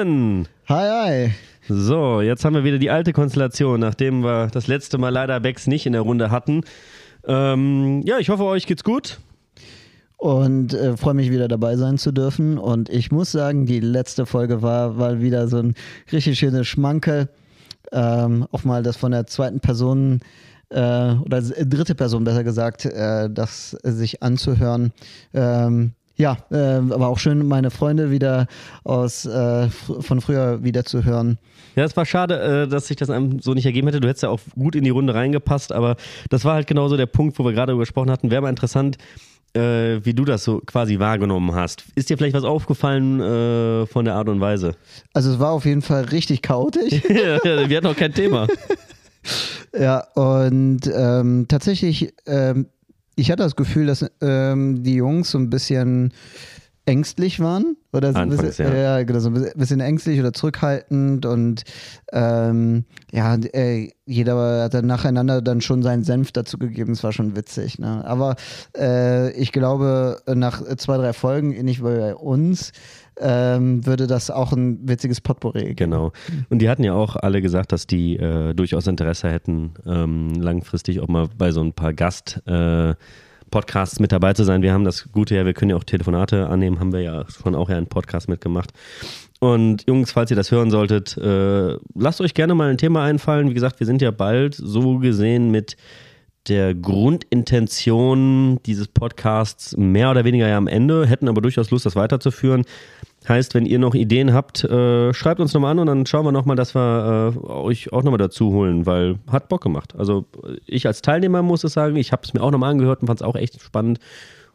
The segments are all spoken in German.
Steven! Hi, hi. So, jetzt haben wir wieder die alte Konstellation, nachdem wir das letzte Mal leider Becks nicht in der Runde hatten. Ähm, ja, ich hoffe, euch geht's gut. Und äh, freue mich wieder dabei sein zu dürfen. Und ich muss sagen, die letzte Folge war, war wieder so ein richtig schönes Schmankel. Ähm, auch mal das von der zweiten Person äh, oder dritte Person besser gesagt, äh, das sich anzuhören. Ähm, ja, äh, aber auch schön, meine Freunde wieder aus äh, von früher wieder zu hören. Ja, es war schade, äh, dass sich das einem so nicht ergeben hätte. Du hättest ja auch gut in die Runde reingepasst, aber das war halt genauso der Punkt, wo wir gerade darüber gesprochen hatten. Wäre mal interessant, äh, wie du das so quasi wahrgenommen hast. Ist dir vielleicht was aufgefallen äh, von der Art und Weise? Also es war auf jeden Fall richtig chaotisch. wir hatten auch kein Thema. ja, und ähm, tatsächlich ähm, ich hatte das Gefühl, dass ähm, die Jungs so ein bisschen ängstlich waren. Oder so ein bisschen, ja. ja. genau, so ein bisschen ängstlich oder zurückhaltend und ähm, ja, äh, jeder hat dann nacheinander dann schon seinen Senf dazu gegeben. Es war schon witzig. Ne? Aber äh, ich glaube, nach zwei, drei Folgen, ähnlich wie bei uns, ähm, würde das auch ein witziges Potpourri geben. Genau. Und die hatten ja auch alle gesagt, dass die äh, durchaus Interesse hätten, ähm, langfristig auch mal bei so ein paar Gast- äh, Podcasts mit dabei zu sein. Wir haben das Gute ja, wir können ja auch Telefonate annehmen, haben wir ja schon auch ja einen Podcast mitgemacht. Und Jungs, falls ihr das hören solltet, äh, lasst euch gerne mal ein Thema einfallen. Wie gesagt, wir sind ja bald so gesehen mit der Grundintention dieses Podcasts mehr oder weniger ja am Ende, hätten aber durchaus Lust, das weiterzuführen. Heißt, wenn ihr noch Ideen habt, äh, schreibt uns nochmal an und dann schauen wir nochmal, dass wir äh, euch auch nochmal dazu holen, weil hat Bock gemacht. Also ich als Teilnehmer muss es sagen, ich habe es mir auch nochmal angehört und fand es auch echt spannend.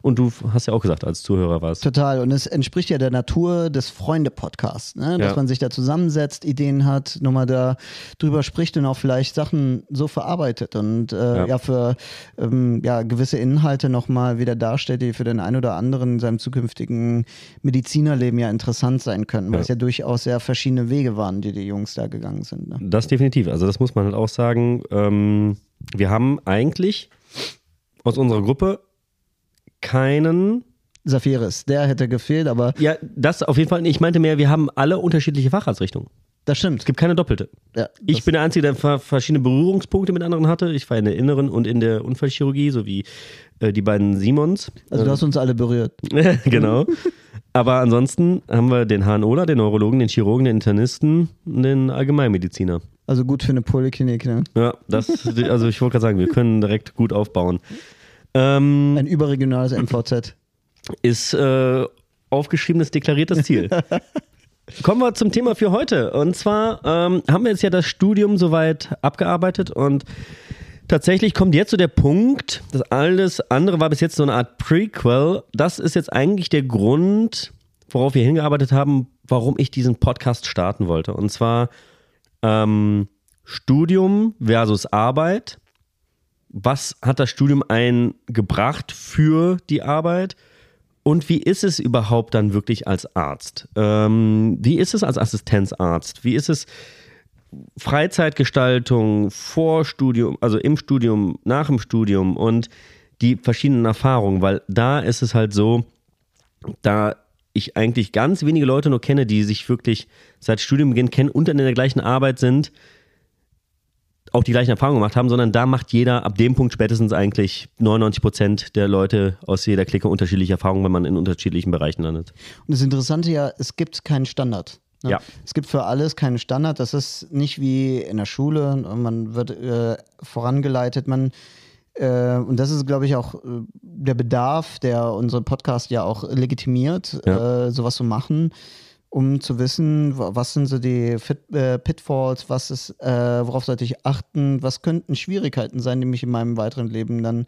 Und du hast ja auch gesagt, als Zuhörer warst. Total. Und es entspricht ja der Natur des Freunde-Podcasts, ne? dass ja. man sich da zusammensetzt, Ideen hat, nochmal da drüber spricht und auch vielleicht Sachen so verarbeitet und äh, ja. ja. für ähm, ja, gewisse Inhalte nochmal wieder darstellt, die für den einen oder anderen in seinem zukünftigen Medizinerleben ja interessant sein könnten, weil ja. es ja durchaus sehr verschiedene Wege waren, die die Jungs da gegangen sind. Ne? Das definitiv. Also das muss man halt auch sagen. Ähm, wir haben eigentlich aus unserer Gruppe keinen. Safiris, der hätte gefehlt, aber. Ja, das auf jeden Fall. Ich meinte mehr, wir haben alle unterschiedliche Facharztrichtungen. Das stimmt. Es gibt keine doppelte. Ja, ich bin der Einzige, der verschiedene Berührungspunkte mit anderen hatte. Ich war in der Inneren und in der Unfallchirurgie, sowie äh, die beiden Simons. Also du hast uns alle berührt. genau. Aber ansonsten haben wir den HNOler, den Neurologen, den Chirurgen, den Internisten und den Allgemeinmediziner. Also gut für eine Poliklinik, ne? Ja, das, also ich wollte gerade sagen, wir können direkt gut aufbauen. Ähm, Ein überregionales MVZ. Ist äh, aufgeschriebenes, deklariertes Ziel. Kommen wir zum Thema für heute. Und zwar ähm, haben wir jetzt ja das Studium soweit abgearbeitet und tatsächlich kommt jetzt so der Punkt, dass alles andere war bis jetzt so eine Art Prequel. Das ist jetzt eigentlich der Grund, worauf wir hingearbeitet haben, warum ich diesen Podcast starten wollte. Und zwar ähm, Studium versus Arbeit was hat das Studium eingebracht für die Arbeit? Und wie ist es überhaupt dann wirklich als Arzt? Ähm, wie ist es als Assistenzarzt? Wie ist es Freizeitgestaltung vor Studium, also im Studium, nach dem Studium und die verschiedenen Erfahrungen? Weil da ist es halt so, da ich eigentlich ganz wenige Leute nur kenne, die sich wirklich seit Studienbeginn kennen und dann in der gleichen Arbeit sind, auch die gleichen Erfahrungen gemacht haben, sondern da macht jeder ab dem Punkt spätestens eigentlich 99 Prozent der Leute aus jeder Clique unterschiedliche Erfahrungen, wenn man in unterschiedlichen Bereichen landet. Und das Interessante ja, es gibt keinen Standard. Ne? Ja. Es gibt für alles keinen Standard. Das ist nicht wie in der Schule. Man wird äh, vorangeleitet. Man äh, und das ist, glaube ich, auch äh, der Bedarf, der unseren Podcast ja auch legitimiert, ja. Äh, sowas zu machen um zu wissen, was sind so die Fit, äh, Pitfalls, was ist, äh, worauf sollte ich achten, was könnten Schwierigkeiten sein, die mich in meinem weiteren Leben dann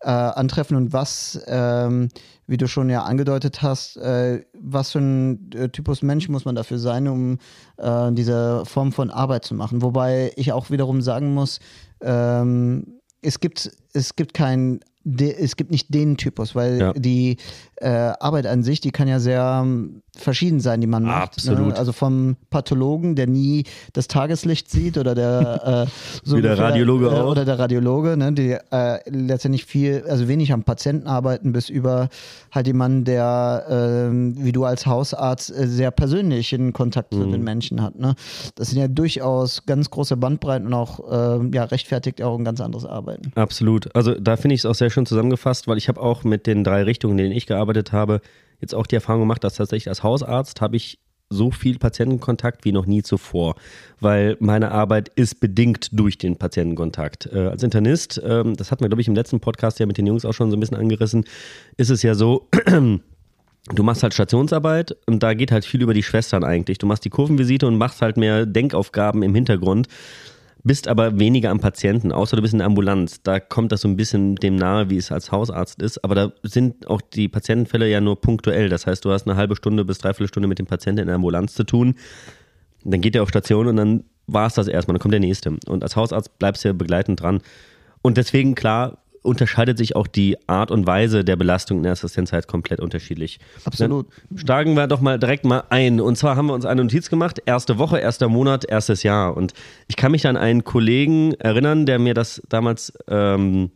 äh, antreffen und was, ähm, wie du schon ja angedeutet hast, äh, was für ein äh, Typus Mensch muss man dafür sein, um äh, diese Form von Arbeit zu machen. Wobei ich auch wiederum sagen muss, ähm, es gibt, es gibt kein es gibt nicht den Typus, weil ja. die äh, Arbeit an sich, die kann ja sehr ähm, verschieden sein, die man macht. Ne? Absolut. Ne? Also vom Pathologen, der nie das Tageslicht sieht oder der äh, so Wie der Radiologe äh, auch. oder der Radiologe, ne? die äh, letztendlich viel, also wenig am Patienten arbeiten, bis über halt jemanden, der ähm, wie du als Hausarzt äh, sehr persönlich in Kontakt mhm. zu den Menschen hat. Ne? Das sind ja durchaus ganz große Bandbreiten und auch ähm, ja, rechtfertigt auch ein ganz anderes Arbeiten. Absolut. Also da finde ich es auch sehr schön zusammengefasst, weil ich habe auch mit den drei Richtungen, in denen ich gearbeitet habe, jetzt auch die Erfahrung gemacht, dass tatsächlich als Hausarzt habe ich so viel Patientenkontakt wie noch nie zuvor, weil meine Arbeit ist bedingt durch den Patientenkontakt. Äh, als Internist, ähm, das hatten wir, glaube ich, im letzten Podcast ja mit den Jungs auch schon so ein bisschen angerissen, ist es ja so, du machst halt Stationsarbeit und da geht halt viel über die Schwestern eigentlich. Du machst die Kurvenvisite und machst halt mehr Denkaufgaben im Hintergrund bist aber weniger am Patienten, außer du bist in der Ambulanz. Da kommt das so ein bisschen dem nahe, wie es als Hausarzt ist. Aber da sind auch die Patientenfälle ja nur punktuell. Das heißt, du hast eine halbe Stunde bis dreiviertel Stunde mit dem Patienten in der Ambulanz zu tun. Dann geht er auf Station und dann war es das erstmal. Dann kommt der nächste. Und als Hausarzt bleibst du ja begleitend dran. Und deswegen, klar, unterscheidet sich auch die Art und Weise der Belastung in der Assistenzzeit komplett unterschiedlich. Absolut. Dann steigen wir doch mal direkt mal ein. Und zwar haben wir uns eine Notiz gemacht, erste Woche, erster Monat, erstes Jahr. Und ich kann mich an einen Kollegen erinnern, der mir das damals ähm,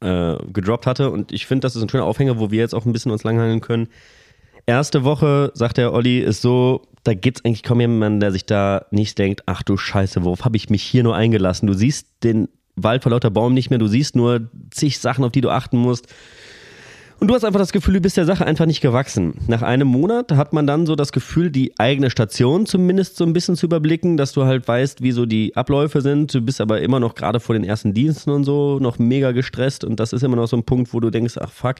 äh, gedroppt hatte. Und ich finde, das ist ein schöner Aufhänger, wo wir jetzt auch ein bisschen uns langhangeln können. Erste Woche, sagt der Olli, ist so, da gibt es eigentlich kaum jemanden, der sich da nicht denkt, ach du Scheiße, worauf habe ich mich hier nur eingelassen? Du siehst den Wald vor lauter Baum nicht mehr. Du siehst nur zig Sachen, auf die du achten musst. Und du hast einfach das Gefühl, du bist der Sache einfach nicht gewachsen. Nach einem Monat hat man dann so das Gefühl, die eigene Station zumindest so ein bisschen zu überblicken, dass du halt weißt, wie so die Abläufe sind. Du bist aber immer noch gerade vor den ersten Diensten und so noch mega gestresst und das ist immer noch so ein Punkt, wo du denkst, ach fuck.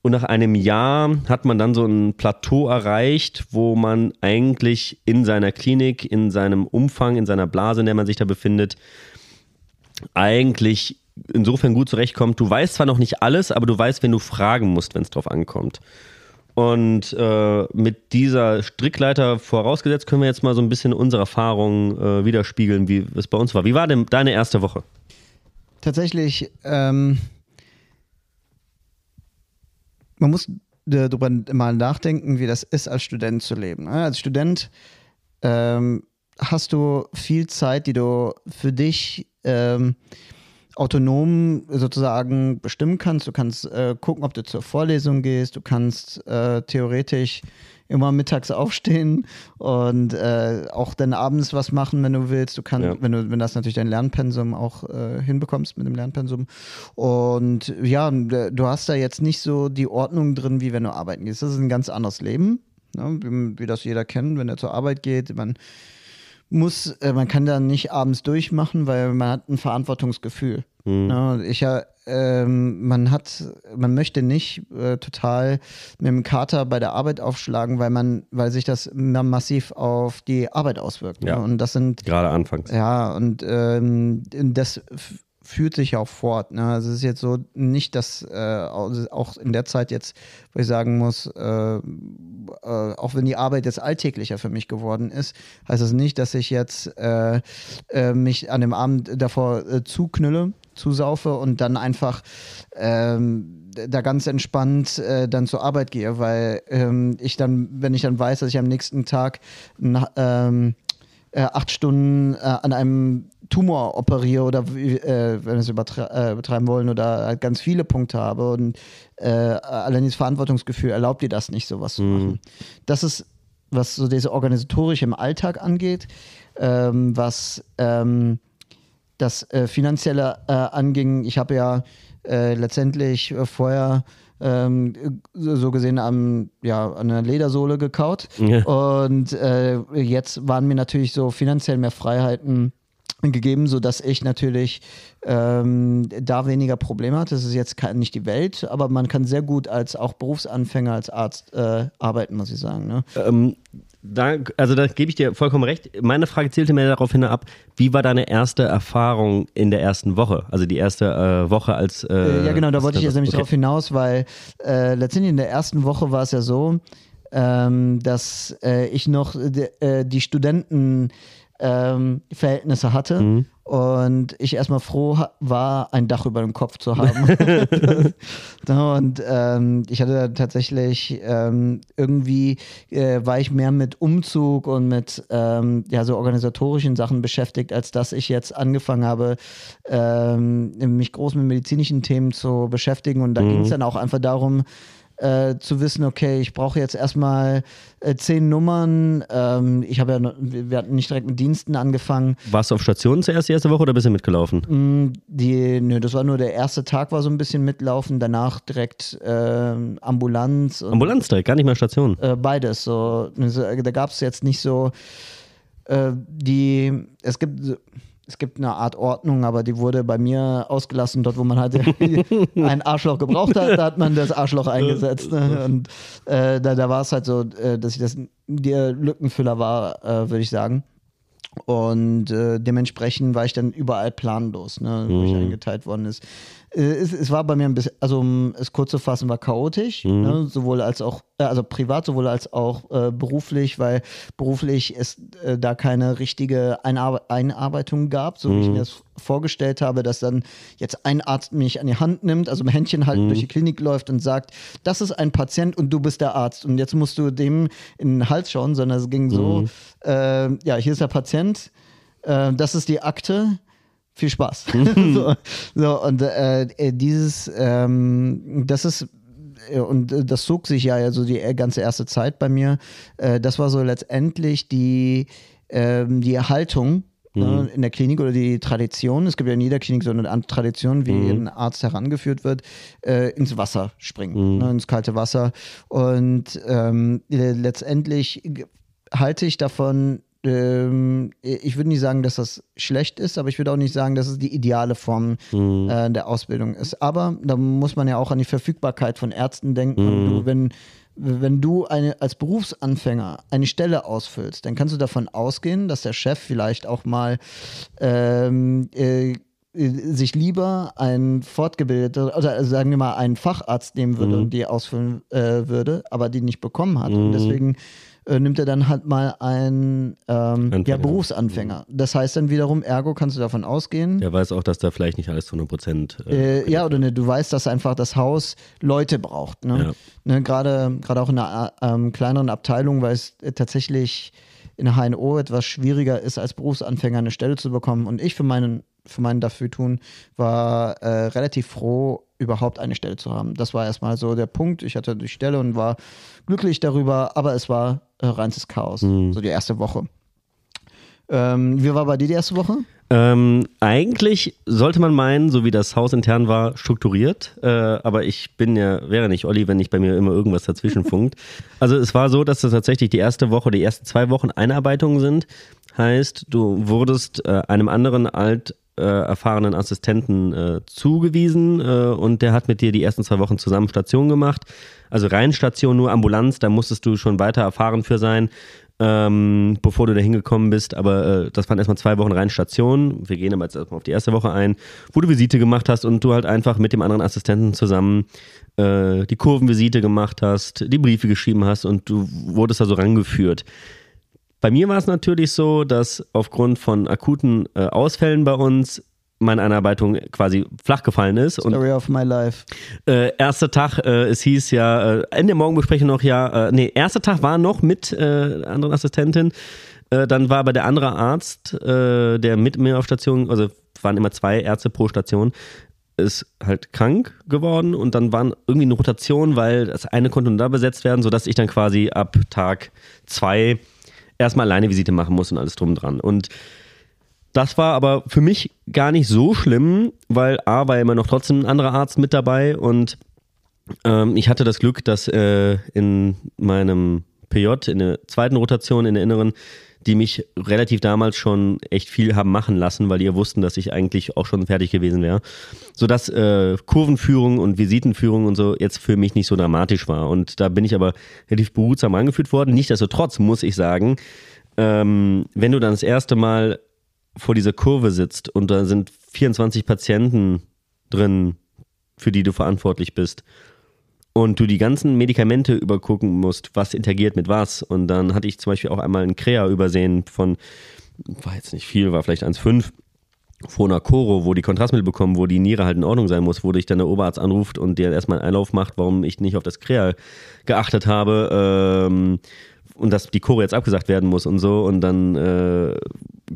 Und nach einem Jahr hat man dann so ein Plateau erreicht, wo man eigentlich in seiner Klinik, in seinem Umfang, in seiner Blase, in der man sich da befindet, eigentlich insofern gut zurechtkommt. Du weißt zwar noch nicht alles, aber du weißt, wenn du fragen musst, wenn es drauf ankommt. Und äh, mit dieser Strickleiter vorausgesetzt können wir jetzt mal so ein bisschen unsere Erfahrungen äh, widerspiegeln, wie es bei uns war. Wie war denn deine erste Woche? Tatsächlich, ähm, man muss darüber mal nachdenken, wie das ist, als Student zu leben. Ne? Als Student ähm, hast du viel Zeit, die du für dich ähm, autonom sozusagen bestimmen kannst. Du kannst äh, gucken, ob du zur Vorlesung gehst. Du kannst äh, theoretisch immer mittags aufstehen und äh, auch dann abends was machen, wenn du willst. Du kannst, ja. wenn du, wenn das natürlich dein Lernpensum auch äh, hinbekommst mit dem Lernpensum. Und ja, du hast da jetzt nicht so die Ordnung drin, wie wenn du arbeiten gehst. Das ist ein ganz anderes Leben, ne? wie, wie das jeder kennt, wenn er zur Arbeit geht. Man muss, äh, man kann da nicht abends durchmachen, weil man hat ein Verantwortungsgefühl. Mhm. Ja, ich ähm, man hat, man möchte nicht äh, total mit dem Kater bei der Arbeit aufschlagen, weil man, weil sich das massiv auf die Arbeit auswirkt. Ne? Ja. Und das sind gerade anfangs. Ja, und ähm, das fühlt sich auch fort. Ne? Also es ist jetzt so nicht, dass äh, auch in der Zeit jetzt, wo ich sagen muss, äh, äh, auch wenn die Arbeit jetzt alltäglicher für mich geworden ist, heißt das nicht, dass ich jetzt äh, äh, mich an dem Abend davor äh, zuknülle, zusaufe und dann einfach ähm, da ganz entspannt äh, dann zur Arbeit gehe, weil ähm, ich dann, wenn ich dann weiß, dass ich am nächsten Tag nach, ähm, äh, acht Stunden äh, an einem Tumor operiere oder äh, wenn wir es übertre äh, betreiben wollen oder halt ganz viele Punkte habe und äh, allein dieses Verantwortungsgefühl erlaubt dir das nicht, sowas zu mhm. machen. Das ist, was so diese organisatorische im Alltag angeht, ähm, was ähm, das äh, Finanzielle äh, anging. Ich habe ja äh, letztendlich vorher ähm, so gesehen am, ja, an einer Ledersohle gekaut. Ja. Und äh, jetzt waren mir natürlich so finanziell mehr Freiheiten gegeben, sodass ich natürlich ähm, da weniger Probleme hatte. Das ist jetzt kein, nicht die Welt, aber man kann sehr gut als auch Berufsanfänger als Arzt äh, arbeiten, muss ich sagen. Ne? Ähm, da, also da gebe ich dir vollkommen recht. Meine Frage zielte mir darauf hin ab, wie war deine erste Erfahrung in der ersten Woche? Also die erste äh, Woche als äh, äh Ja genau, da wollte ich jetzt nämlich okay. darauf hinaus, weil äh, letztendlich in der ersten Woche war es ja so, ähm, dass äh, ich noch die Studenten ähm, Verhältnisse hatte. Mhm. Und ich erstmal froh war, ein Dach über dem Kopf zu haben. und ähm, ich hatte tatsächlich ähm, irgendwie, äh, war ich mehr mit Umzug und mit ähm, ja, so organisatorischen Sachen beschäftigt, als dass ich jetzt angefangen habe, ähm, mich groß mit medizinischen Themen zu beschäftigen. Und da mhm. ging es dann auch einfach darum, äh, zu wissen, okay, ich brauche jetzt erstmal äh, zehn Nummern. Ähm, ich habe ja, noch, wir hatten nicht direkt mit Diensten angefangen. Warst du auf Station zuerst die erste Woche oder bist du mitgelaufen? Mm, die, nö, das war nur der erste Tag, war so ein bisschen mitlaufen, danach direkt äh, Ambulanz. Ambulanz direkt, gar nicht mehr Station. Äh, beides. So, da gab es jetzt nicht so äh, die, es gibt es gibt eine Art Ordnung, aber die wurde bei mir ausgelassen, dort wo man halt ein Arschloch gebraucht hat, da hat man das Arschloch eingesetzt. Ne? Und äh, da, da war es halt so, äh, dass ich das der Lückenfüller war, äh, würde ich sagen. Und äh, dementsprechend war ich dann überall planlos, ne, wo ich mhm. eingeteilt worden ist. Äh, es, es, war bei mir ein bisschen, also um es kurz zu fassen, war chaotisch, mhm. ne, sowohl als auch, äh, also privat, sowohl als auch äh, beruflich, weil beruflich es äh, da keine richtige Einarbe Einarbeitung gab, so mhm. wie ich mhm. mir das vorgestellt habe, dass dann jetzt ein Arzt mich an die Hand nimmt, also mit Händchen halten mhm. durch die Klinik läuft und sagt, das ist ein Patient und du bist der Arzt und jetzt musst du dem in den Hals schauen, sondern es ging so, mhm. äh, ja, hier ist der Patient, äh, das ist die Akte, viel Spaß. so, so, und äh, äh, dieses, ähm, das ist äh, und äh, das zog sich ja also die ganze erste Zeit bei mir. Äh, das war so letztendlich die, ähm, die Erhaltung mhm. in der Klinik oder die Tradition. Es gibt ja in jeder Klinik so eine Tradition, wie mhm. ein Arzt herangeführt wird, äh, ins Wasser springen, mhm. ne, ins kalte Wasser. Und ähm, letztendlich halte ich davon ähm, ich würde nicht sagen, dass das schlecht ist, aber ich würde auch nicht sagen, dass es die ideale Form mhm. äh, der Ausbildung ist. Aber da muss man ja auch an die Verfügbarkeit von Ärzten denken. Mhm. Du, wenn, wenn du eine, als Berufsanfänger eine Stelle ausfüllst, dann kannst du davon ausgehen, dass der Chef vielleicht auch mal ähm, äh, sich lieber ein fortgebildeter, oder sagen wir mal einen Facharzt nehmen würde mhm. und die ausfüllen äh, würde, aber die nicht bekommen hat. Und mhm. deswegen äh, nimmt er dann halt mal einen ähm, ja, Berufsanfänger. Mhm. Das heißt dann wiederum, ergo kannst du davon ausgehen. Der weiß auch, dass da vielleicht nicht alles zu 100 Prozent. Äh, äh, ja, oder ne, du weißt, dass einfach das Haus Leute braucht. Ne? Ja. Ne, Gerade auch in einer ähm, kleineren Abteilung, weil es äh, tatsächlich in der HNO etwas schwieriger ist, als Berufsanfänger eine Stelle zu bekommen. Und ich für meinen, für meinen Dafürtun war äh, relativ froh, überhaupt eine Stelle zu haben. Das war erstmal so der Punkt. Ich hatte die Stelle und war glücklich darüber, aber es war äh, reines Chaos, mhm. so die erste Woche. Ähm, wie war bei dir die erste Woche? Ähm, eigentlich sollte man meinen, so wie das Haus intern war, strukturiert. Äh, aber ich bin ja, wäre nicht Olli, wenn nicht bei mir immer irgendwas dazwischen funkt. Also es war so, dass es tatsächlich die erste Woche, die ersten zwei Wochen Einarbeitungen sind. Heißt, du wurdest äh, einem anderen alt äh, erfahrenen Assistenten äh, zugewiesen äh, und der hat mit dir die ersten zwei Wochen zusammen Station gemacht. Also rein Station, nur Ambulanz, da musstest du schon weiter erfahren für sein, ähm, bevor du da hingekommen bist. Aber äh, das waren erstmal zwei Wochen rein Station. Wir gehen aber jetzt erstmal auf die erste Woche ein, wo du Visite gemacht hast und du halt einfach mit dem anderen Assistenten zusammen äh, die Kurvenvisite gemacht hast, die Briefe geschrieben hast und du wurdest da so rangeführt. Bei mir war es natürlich so, dass aufgrund von akuten äh, Ausfällen bei uns meine Einarbeitung quasi flach gefallen ist. Story of my life. Äh, erster Tag, äh, es hieß ja, äh, in der Morgenbesprechung noch ja, äh, nee, erster Tag war noch mit äh, anderen Assistentin. Äh, dann war aber der andere Arzt, äh, der mit mir auf Station, also waren immer zwei Ärzte pro Station, ist halt krank geworden und dann waren irgendwie eine Rotation, weil das eine konnte nur da besetzt werden, sodass ich dann quasi ab Tag zwei erstmal alleine Visite machen muss und alles drum dran. Und das war aber für mich gar nicht so schlimm, weil A war immer noch trotzdem ein anderer Arzt mit dabei und ähm, ich hatte das Glück, dass äh, in meinem PJ, in der zweiten Rotation, in der inneren, die mich relativ damals schon echt viel haben machen lassen, weil die ja wussten, dass ich eigentlich auch schon fertig gewesen wäre. Sodass äh, Kurvenführung und Visitenführung und so jetzt für mich nicht so dramatisch war. Und da bin ich aber relativ behutsam angeführt worden. Nichtsdestotrotz muss ich sagen, ähm, wenn du dann das erste Mal vor dieser Kurve sitzt und da sind 24 Patienten drin, für die du verantwortlich bist und du die ganzen Medikamente übergucken musst, was interagiert mit was. Und dann hatte ich zum Beispiel auch einmal ein Krea übersehen von war jetzt nicht viel, war vielleicht 1,5 vor einer Choro, wo die Kontrastmittel bekommen, wo die Niere halt in Ordnung sein muss, wo dich dann der Oberarzt anruft und dir erstmal einen Einlauf macht, warum ich nicht auf das Kreal geachtet habe ähm, und dass die Choro jetzt abgesagt werden muss und so und dann äh,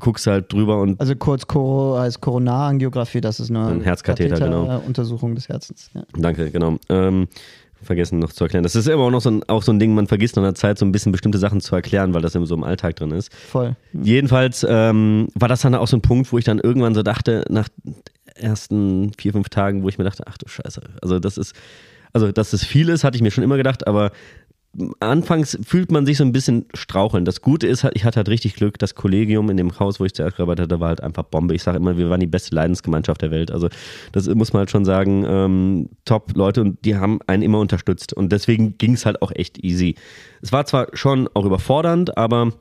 guckst halt drüber und also kurz Choro heißt Koronarangiographie, das ist eine ein Herzkatheter, genau. Untersuchung des Herzens. Ja. Danke, genau. Ähm, vergessen noch zu erklären. Das ist immer auch noch so ein, auch so ein Ding, man vergisst nach einer Zeit so ein bisschen bestimmte Sachen zu erklären, weil das immer so im Alltag drin ist. Voll. Jedenfalls ähm, war das dann auch so ein Punkt, wo ich dann irgendwann so dachte, nach ersten vier, fünf Tagen, wo ich mir dachte, ach du Scheiße, also das ist, also dass das viel ist, hatte ich mir schon immer gedacht, aber anfangs fühlt man sich so ein bisschen straucheln. Das Gute ist, ich hatte halt richtig Glück, das Kollegium in dem Haus, wo ich zuerst gearbeitet hatte, war halt einfach Bombe. Ich sage immer, wir waren die beste Leidensgemeinschaft der Welt. Also das muss man halt schon sagen, ähm, top Leute und die haben einen immer unterstützt und deswegen ging es halt auch echt easy. Es war zwar schon auch überfordernd, aber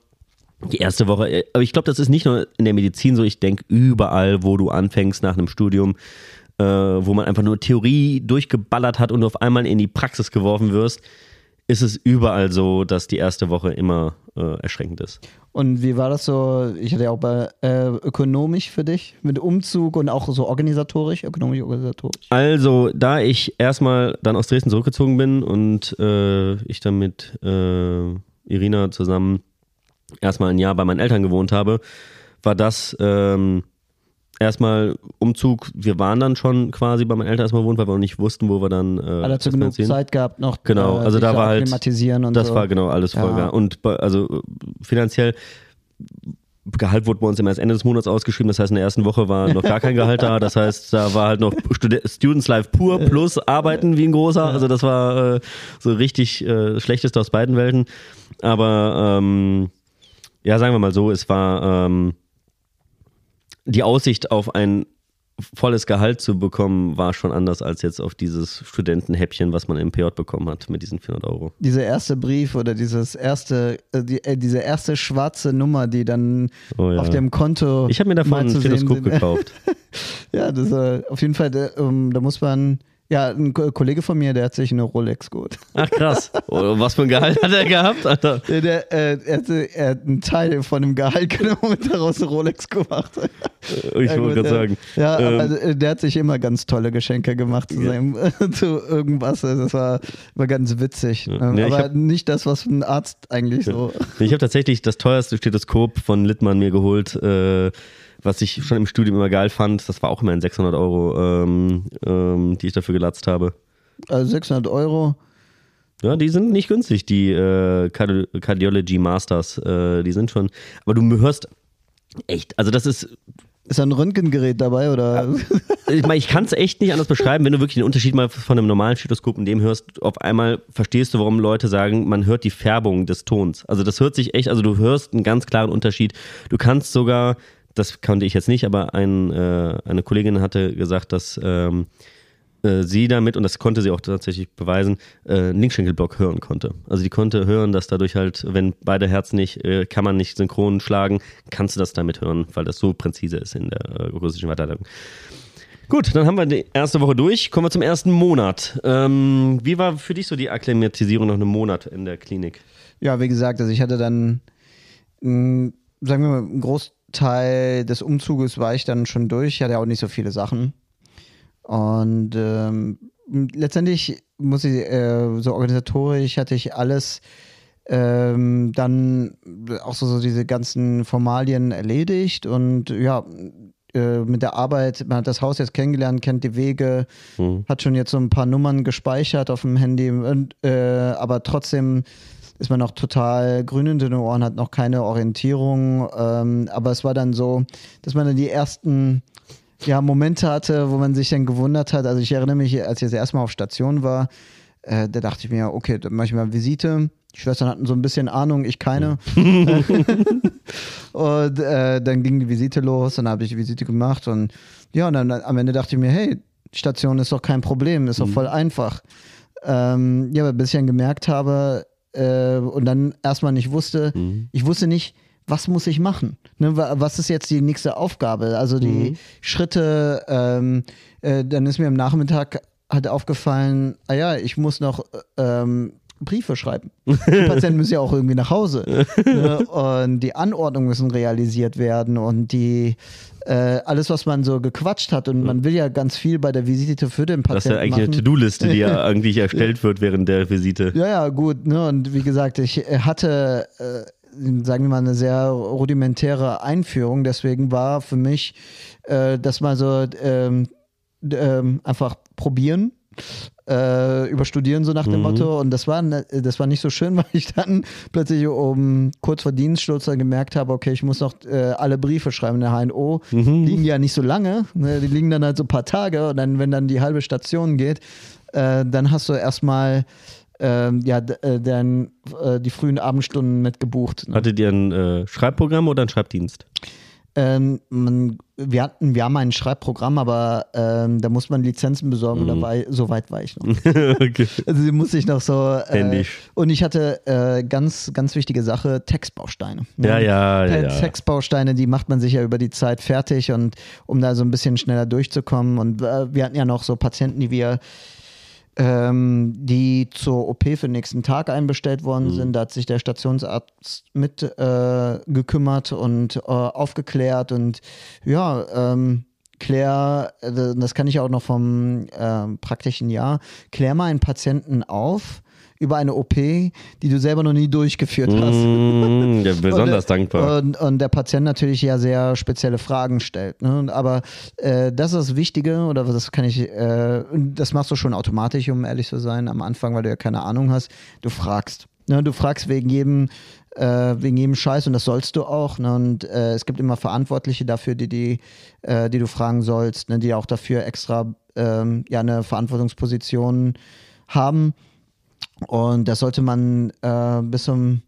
die erste Woche, aber ich glaube, das ist nicht nur in der Medizin so, ich denke überall, wo du anfängst nach einem Studium, äh, wo man einfach nur Theorie durchgeballert hat und du auf einmal in die Praxis geworfen wirst, ist es überall so, dass die erste Woche immer äh, erschreckend ist. Und wie war das so? Ich hatte ja auch bei äh, ökonomisch für dich mit Umzug und auch so organisatorisch, ökonomisch organisatorisch. Also, da ich erstmal dann aus Dresden zurückgezogen bin und äh, ich dann mit äh, Irina zusammen erstmal ein Jahr bei meinen Eltern gewohnt habe, war das ähm, erstmal Umzug, wir waren dann schon quasi bei meinen Eltern erstmal wohnen, weil wir noch nicht wussten, wo wir dann. Äh, Hat dazu genug Zeit gehabt, noch genau, also da war halt klimatisieren und das so. war genau alles voll. Ja. Und also finanziell Gehalt wurde bei uns immer erst Ende des Monats ausgeschrieben, das heißt in der ersten Woche war noch gar kein Gehalt da, das heißt da war halt noch Stud Students Life pur plus Arbeiten wie ein großer, also das war äh, so richtig äh, schlechteste aus beiden Welten, aber ähm, ja sagen wir mal so, es war ähm, die Aussicht auf ein volles Gehalt zu bekommen, war schon anders als jetzt auf dieses Studentenhäppchen, was man im PJ bekommen hat mit diesen 400 Euro. Dieser erste Brief oder dieses erste, äh, die, äh, diese erste schwarze Nummer, die dann oh ja. auf dem Konto. Ich habe mir davon ein Stethoskop gekauft. ja, das äh, auf jeden Fall, da, um, da muss man ja, ein Kollege von mir, der hat sich eine Rolex geholt. Ach krass. Oh, was für ein Gehalt hat er gehabt, Alter? Der, der, äh, er, hat, er, hat, einen Teil von dem Gehalt genommen und daraus eine Rolex gemacht. Äh, ich ja, wollte gerade sagen. Ja, ähm, also, der hat sich immer ganz tolle Geschenke gemacht zu, seinem, zu irgendwas. Das war, war ganz witzig. Ja. Ähm, aber hab, nicht das, was ein Arzt eigentlich so. Ich habe tatsächlich das teuerste Stethoskop von Littmann mir geholt. Äh, was ich schon im Studium immer geil fand, das war auch immerhin 600 Euro, ähm, ähm, die ich dafür gelatzt habe. Also 600 Euro? Ja, die sind nicht günstig, die äh, Cardiology Masters. Äh, die sind schon. Aber du hörst echt, also das ist. Ist da ein Röntgengerät dabei oder? ich meine, ich kann es echt nicht anders beschreiben, wenn du wirklich den Unterschied mal von einem normalen Stethoskop und dem hörst, auf einmal verstehst du, warum Leute sagen, man hört die Färbung des Tons. Also das hört sich echt, also du hörst einen ganz klaren Unterschied. Du kannst sogar das konnte ich jetzt nicht, aber ein, äh, eine Kollegin hatte gesagt, dass ähm, äh, sie damit, und das konnte sie auch tatsächlich beweisen, äh, Linkschenkelblock hören konnte. Also die konnte hören, dass dadurch halt, wenn beide Herzen nicht, äh, kann man nicht synchron schlagen, kannst du das damit hören, weil das so präzise ist in der äh, russischen Weiterleitung. Gut, dann haben wir die erste Woche durch. Kommen wir zum ersten Monat. Ähm, wie war für dich so die Akklimatisierung nach einem Monat in der Klinik? Ja, wie gesagt, also ich hatte dann, mh, sagen wir mal, einen groß, Teil des Umzuges war ich dann schon durch. Ich hatte auch nicht so viele Sachen. Und ähm, letztendlich muss ich, äh, so organisatorisch hatte ich alles ähm, dann auch so, so diese ganzen Formalien erledigt und ja, äh, mit der Arbeit, man hat das Haus jetzt kennengelernt, kennt die Wege, mhm. hat schon jetzt so ein paar Nummern gespeichert auf dem Handy, und, äh, aber trotzdem ist man noch total grün in den Ohren, hat noch keine Orientierung. Ähm, aber es war dann so, dass man dann die ersten ja, Momente hatte, wo man sich dann gewundert hat. Also ich erinnere mich, als ich das erste Mal auf Station war, äh, da dachte ich mir, okay, dann mache ich mal Visite. Die Schwestern hatten so ein bisschen Ahnung, ich keine. und äh, dann ging die Visite los, dann habe ich die Visite gemacht und ja, und dann am Ende dachte ich mir, hey, Station ist doch kein Problem, ist doch mhm. voll einfach. Ähm, ja, aber bis ich dann gemerkt habe, äh, und dann erstmal nicht wusste, mhm. ich wusste nicht, was muss ich machen? Ne, was ist jetzt die nächste Aufgabe? Also die mhm. Schritte, ähm, äh, dann ist mir am Nachmittag hat aufgefallen, ah ja, ich muss noch ähm, Briefe schreiben. Die Patienten müssen ja auch irgendwie nach Hause. ne? Und die Anordnungen müssen realisiert werden und die äh, alles, was man so gequatscht hat und man will ja ganz viel bei der Visite für den Patienten. Das ist ja eigentlich machen. eine To-Do-Liste, die ja eigentlich erstellt wird während der Visite. Ja, ja, gut. Ne? Und wie gesagt, ich hatte, äh, sagen wir mal, eine sehr rudimentäre Einführung. Deswegen war für mich äh, das mal so ähm, ähm, einfach probieren äh, überstudieren, so nach dem mhm. Motto. Und das war, ne, das war nicht so schön, weil ich dann plötzlich um kurz vor Dienststurz gemerkt habe, okay, ich muss noch äh, alle Briefe schreiben in der HNO. Mhm. Liegen ja nicht so lange, ne? die liegen dann halt so ein paar Tage und dann, wenn dann die halbe Station geht, äh, dann hast du erstmal ähm, ja, äh, dann äh, die frühen Abendstunden mitgebucht. Ne? Hattet ihr ein äh, Schreibprogramm oder einen Schreibdienst? Ähm, man, wir, hatten, wir haben ein Schreibprogramm, aber ähm, da muss man Lizenzen besorgen. Mhm. War, so weit war ich noch. okay. Also die muss ich noch so. Äh, und ich hatte äh, ganz, ganz wichtige Sache: Textbausteine. Ja, ja, ja, ja. Textbausteine, die macht man sich ja über die Zeit fertig und um da so ein bisschen schneller durchzukommen. Und äh, wir hatten ja noch so Patienten, die wir ähm, die zur OP für den nächsten Tag einbestellt worden mhm. sind. Da hat sich der Stationsarzt mit äh, gekümmert und äh, aufgeklärt und ja, ähm, klär, äh, das kann ich auch noch vom äh, praktischen Jahr, klär mal einen Patienten auf, über eine OP, die du selber noch nie durchgeführt hast. Mm, ja, besonders und, dankbar. Und, und, der Patient natürlich ja sehr spezielle Fragen stellt. Ne? Aber äh, das ist das Wichtige, oder das kann ich, äh, das machst du schon automatisch, um ehrlich zu sein, am Anfang, weil du ja keine Ahnung hast. Du fragst. Ne? Du fragst wegen jedem, äh, wegen jedem Scheiß und das sollst du auch. Ne? Und äh, es gibt immer Verantwortliche dafür, die, die, äh, die du fragen sollst, ne? die auch dafür extra ähm, ja, eine Verantwortungsposition haben. Und das sollte man äh, bis zum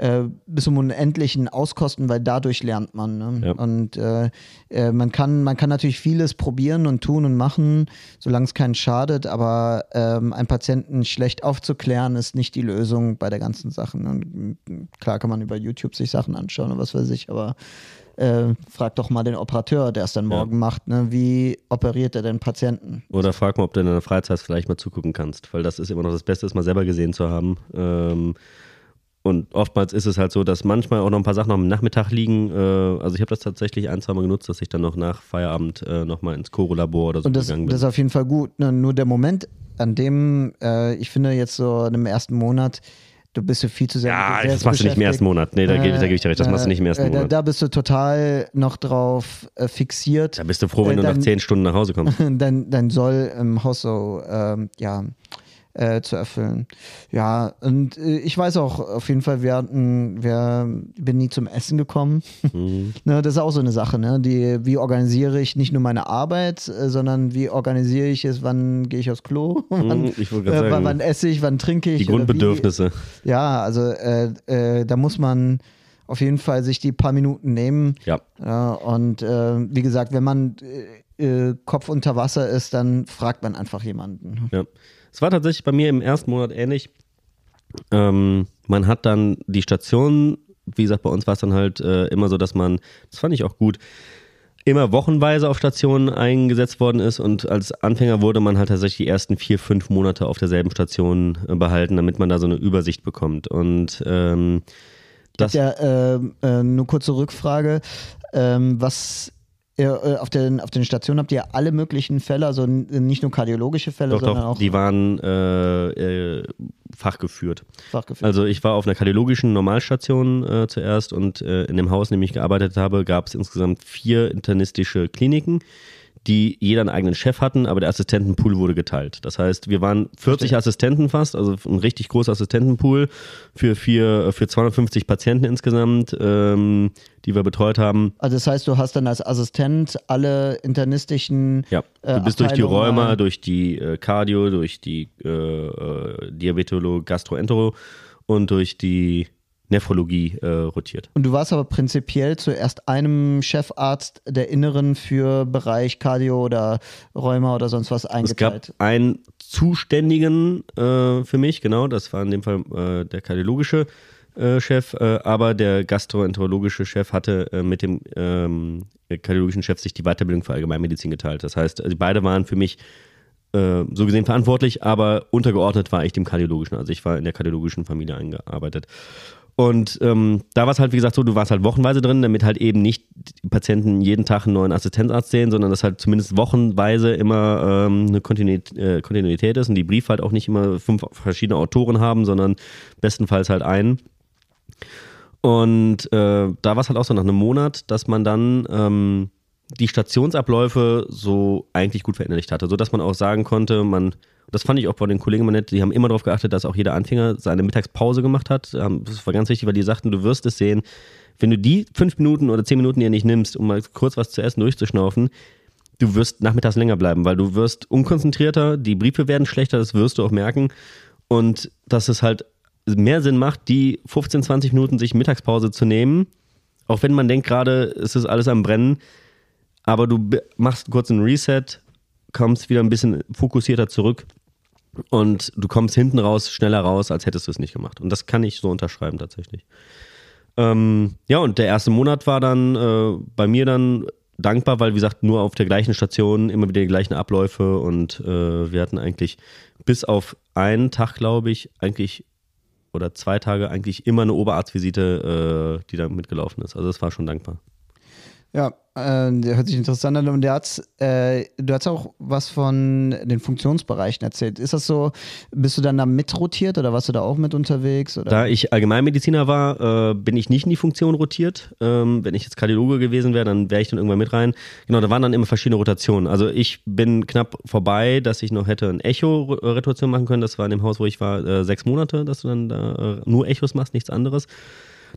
äh, bis zum Unendlichen auskosten, weil dadurch lernt man. Ne? Ja. Und äh, äh, man, kann, man kann natürlich vieles probieren und tun und machen, solange es keinen schadet, aber ähm, einen Patienten schlecht aufzuklären, ist nicht die Lösung bei der ganzen Sache. Und klar kann man über YouTube sich Sachen anschauen oder was weiß ich, aber äh, frag doch mal den Operateur, der es dann morgen ja. macht, ne? wie operiert er den Patienten? Oder frag mal, ob du in deiner Freizeit vielleicht mal zugucken kannst, weil das ist immer noch das Beste, es mal selber gesehen zu haben. Ähm, und oftmals ist es halt so, dass manchmal auch noch ein paar Sachen am Nachmittag liegen. Äh, also ich habe das tatsächlich ein, zwei Mal genutzt, dass ich dann noch nach Feierabend äh, nochmal ins Choro-Labor oder so und das, gegangen bin. Das ist auf jeden Fall gut. Ne? Nur der Moment, an dem, äh, ich finde jetzt so in dem ersten Monat, du bist so viel zu sehr. Ja, das machst du nicht im ersten Monat. Nee, da, äh, da gebe ich dir recht, das machst du nicht im ersten äh, Monat. Da, bist du total noch drauf äh, fixiert. Da bist du froh, wenn äh, du nach zehn Stunden nach Hause kommst. Dein, dein Soll im Haus so, ähm, ja, äh, zu erfüllen. Ja, und äh, ich weiß auch auf jeden Fall, wir hatten, wir bin nie zum Essen gekommen. Mhm. ne, das ist auch so eine Sache, ne? Die, wie organisiere ich nicht nur meine Arbeit, äh, sondern wie organisiere ich es, wann gehe ich aufs Klo, wann, mhm, ich äh, sagen, wann, esse ich, wann trinke ich. Die Grundbedürfnisse. Wie, ja, also äh, äh, da muss man auf jeden Fall sich die paar Minuten nehmen. Ja. und wie gesagt, wenn man Kopf unter Wasser ist, dann fragt man einfach jemanden. Ja. Es war tatsächlich bei mir im ersten Monat ähnlich. Ähm, man hat dann die Station, wie gesagt, bei uns war es dann halt äh, immer so, dass man, das fand ich auch gut, immer wochenweise auf Stationen eingesetzt worden ist und als Anfänger wurde man halt tatsächlich die ersten vier, fünf Monate auf derselben Station äh, behalten, damit man da so eine Übersicht bekommt. Und ähm, das. Ja, äh, äh, nur kurze Rückfrage. Ähm, was äh, auf den, auf den Stationen habt ihr alle möglichen Fälle, also nicht nur kardiologische Fälle, doch, sondern doch, auch. Die waren äh, äh, fachgeführt. fachgeführt. Also ich war auf einer kardiologischen Normalstation äh, zuerst und äh, in dem Haus, in dem ich gearbeitet habe, gab es insgesamt vier internistische Kliniken die jeder einen eigenen Chef hatten, aber der Assistentenpool wurde geteilt. Das heißt, wir waren 40 Verstehe. Assistenten fast, also ein richtig großer Assistentenpool für, vier, für 250 Patienten insgesamt, ähm, die wir betreut haben. Also das heißt, du hast dann als Assistent alle internistischen Ja, du äh, bist durch die Rheuma, durch die äh, Cardio, durch die äh, äh, Diabetolo, Gastroentero und durch die Nephrologie äh, rotiert. Und du warst aber prinzipiell zuerst einem Chefarzt der Inneren für Bereich Cardio oder Rheuma oder sonst was eingeteilt. Es gab einen Zuständigen äh, für mich, genau, das war in dem Fall äh, der kardiologische äh, Chef, äh, aber der gastroenterologische Chef hatte mit dem ähm, kardiologischen Chef sich die Weiterbildung für Allgemeinmedizin geteilt. Das heißt, die beide waren für mich so gesehen verantwortlich, aber untergeordnet war ich dem kardiologischen. Also ich war in der kardiologischen Familie eingearbeitet. Und ähm, da war es halt, wie gesagt, so, du warst halt wochenweise drin, damit halt eben nicht die Patienten jeden Tag einen neuen Assistenzarzt sehen, sondern dass halt zumindest wochenweise immer ähm, eine Kontinuität, äh, Kontinuität ist und die Briefe halt auch nicht immer fünf verschiedene Autoren haben, sondern bestenfalls halt einen. Und äh, da war es halt auch so nach einem Monat, dass man dann ähm, die Stationsabläufe so eigentlich gut verinnerlicht hatte, sodass man auch sagen konnte, man, das fand ich auch bei den Kollegen immer nett, die haben immer darauf geachtet, dass auch jeder Anfänger seine Mittagspause gemacht hat. Das war ganz wichtig, weil die sagten, du wirst es sehen, wenn du die fünf Minuten oder zehn Minuten hier nicht nimmst, um mal kurz was zu essen durchzuschnaufen, du wirst nachmittags länger bleiben, weil du wirst unkonzentrierter, die Briefe werden schlechter, das wirst du auch merken. Und dass es halt mehr Sinn macht, die 15, 20 Minuten sich Mittagspause zu nehmen, auch wenn man denkt gerade, es ist alles am Brennen, aber du machst kurz einen Reset, kommst wieder ein bisschen fokussierter zurück und du kommst hinten raus schneller raus, als hättest du es nicht gemacht. Und das kann ich so unterschreiben tatsächlich. Ähm, ja, und der erste Monat war dann äh, bei mir dann dankbar, weil wie gesagt, nur auf der gleichen Station immer wieder die gleichen Abläufe und äh, wir hatten eigentlich bis auf einen Tag, glaube ich, eigentlich oder zwei Tage eigentlich immer eine Oberarztvisite, äh, die da mitgelaufen ist. Also das war schon dankbar. Ja, äh, der hört sich interessant an. Und der hat, äh, du hast auch was von den Funktionsbereichen erzählt. Ist das so, bist du dann da mitrotiert oder warst du da auch mit unterwegs? Oder? Da ich Allgemeinmediziner war, äh, bin ich nicht in die Funktion rotiert. Ähm, wenn ich jetzt Kardiologe gewesen wäre, dann wäre ich dann irgendwann mit rein. Genau, da waren dann immer verschiedene Rotationen. Also ich bin knapp vorbei, dass ich noch hätte ein Echo-Rotation machen können. Das war in dem Haus, wo ich war, äh, sechs Monate, dass du dann da äh, nur Echos machst, nichts anderes.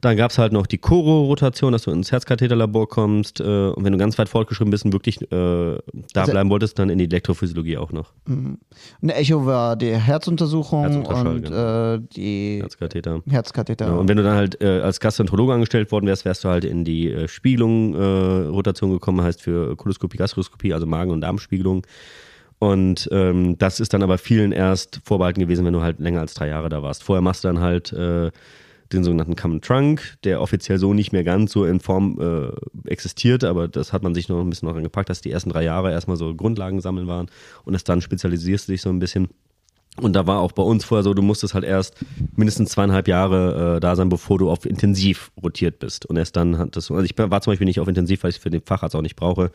Dann gab es halt noch die Choro-Rotation, dass du ins Herzkatheterlabor kommst. Äh, und wenn du ganz weit fortgeschritten bist und wirklich äh, da also, bleiben wolltest, dann in die Elektrophysiologie auch noch. Mhm. Eine Echo war die Herzuntersuchung und genau. äh, die Herzkatheter. Herzkatheter. Ja, und wenn du dann halt äh, als Gastroenterologe angestellt worden wärst, wärst du halt in die äh, Spiegelung-Rotation äh, gekommen, heißt für Koloskopie, Gastroskopie, also Magen- und Darmspiegelung. Und ähm, das ist dann aber vielen erst vorbehalten gewesen, wenn du halt länger als drei Jahre da warst. Vorher machst du dann halt äh, den sogenannten Common Trunk, der offiziell so nicht mehr ganz so in Form äh, existiert, aber das hat man sich noch ein bisschen noch angepackt, dass die ersten drei Jahre erstmal so Grundlagen sammeln waren und es dann spezialisierst du dich so ein bisschen. Und da war auch bei uns vorher so, du musstest halt erst mindestens zweieinhalb Jahre äh, da sein, bevor du auf Intensiv rotiert bist. Und erst dann hat das, also ich war zum Beispiel nicht auf Intensiv, weil ich es für den Facharzt auch nicht brauche,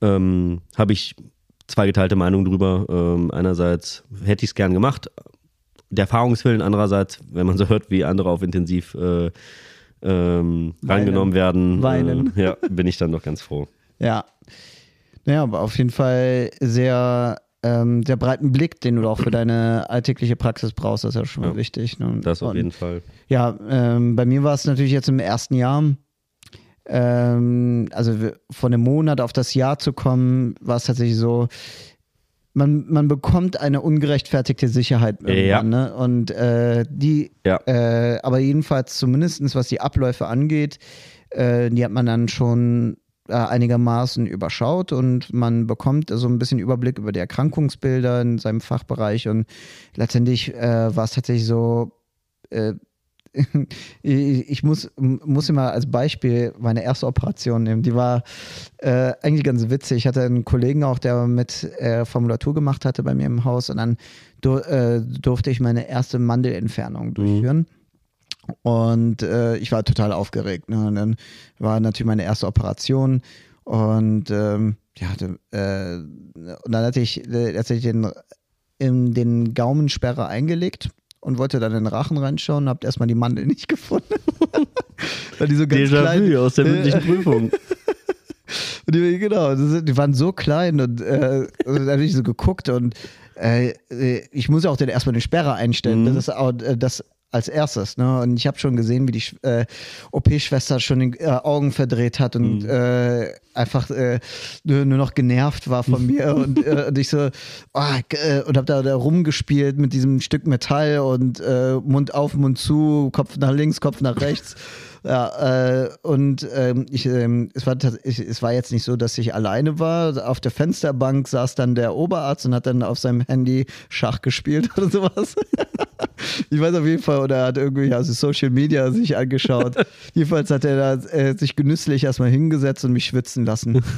ähm, habe ich zwei geteilte Meinungen drüber. Ähm, einerseits hätte ich es gern gemacht, der Erfahrungswillen andererseits, wenn man so hört, wie andere auf intensiv äh, ähm, rangenommen werden, Weinen. Äh, ja, bin ich dann doch ganz froh. Ja. Naja, aber auf jeden Fall sehr, ähm, sehr breiten Blick, den du auch für deine alltägliche Praxis brauchst, das ist ja schon mal ja, wichtig. Ne? Das auf Und, jeden Fall. Ja, ähm, bei mir war es natürlich jetzt im ersten Jahr, ähm, also von einem Monat auf das Jahr zu kommen, war es tatsächlich so, man, man bekommt eine ungerechtfertigte Sicherheit ja. ne? Und äh, die, ja. äh, aber jedenfalls zumindest was die Abläufe angeht, äh, die hat man dann schon äh, einigermaßen überschaut und man bekommt so ein bisschen Überblick über die Erkrankungsbilder in seinem Fachbereich und letztendlich äh, war es tatsächlich so, äh, ich muss, muss immer als Beispiel meine erste Operation nehmen. Die war äh, eigentlich ganz witzig. Ich hatte einen Kollegen auch, der mit äh, Formulatur gemacht hatte bei mir im Haus und dann dur äh, durfte ich meine erste Mandelentfernung mhm. durchführen. Mhm. Und äh, ich war total aufgeregt. Ne? Und dann war natürlich meine erste Operation und ähm, ja, äh, und dann hatte ich, äh, hatte ich den, in den Gaumensperre eingelegt und wollte dann in den Rachen reinschauen und habt erstmal die Mandel nicht gefunden. Weil die so ganz Déjà klein, aus der mündlichen Prüfung. Und die, genau, die waren so klein und äh, dann habe ich so geguckt und äh, ich muss ja auch dann erstmal eine Sperre einstellen. Mhm. Das ist auch, äh, das als erstes. Ne? Und ich habe schon gesehen, wie die äh, OP-Schwester schon die äh, Augen verdreht hat und mhm. äh, einfach äh, nur, noch genervt war von mir. und, äh, und ich so, oh, und habe da, da, rumgespielt mit diesem Stück Metall und Mund auf, Mund zu, Kopf nach links, Kopf nach rechts. Ja, äh, und ähm, ich, ähm, es, war ich, es war jetzt nicht so, dass ich alleine war. Auf der Fensterbank saß dann der Oberarzt und hat dann auf seinem Handy Schach gespielt oder sowas. Ich weiß auf jeden Fall, oder er hat irgendwie also Social Media sich angeschaut. Jedenfalls hat er da äh, sich genüsslich erstmal hingesetzt und mich schwitzen lassen.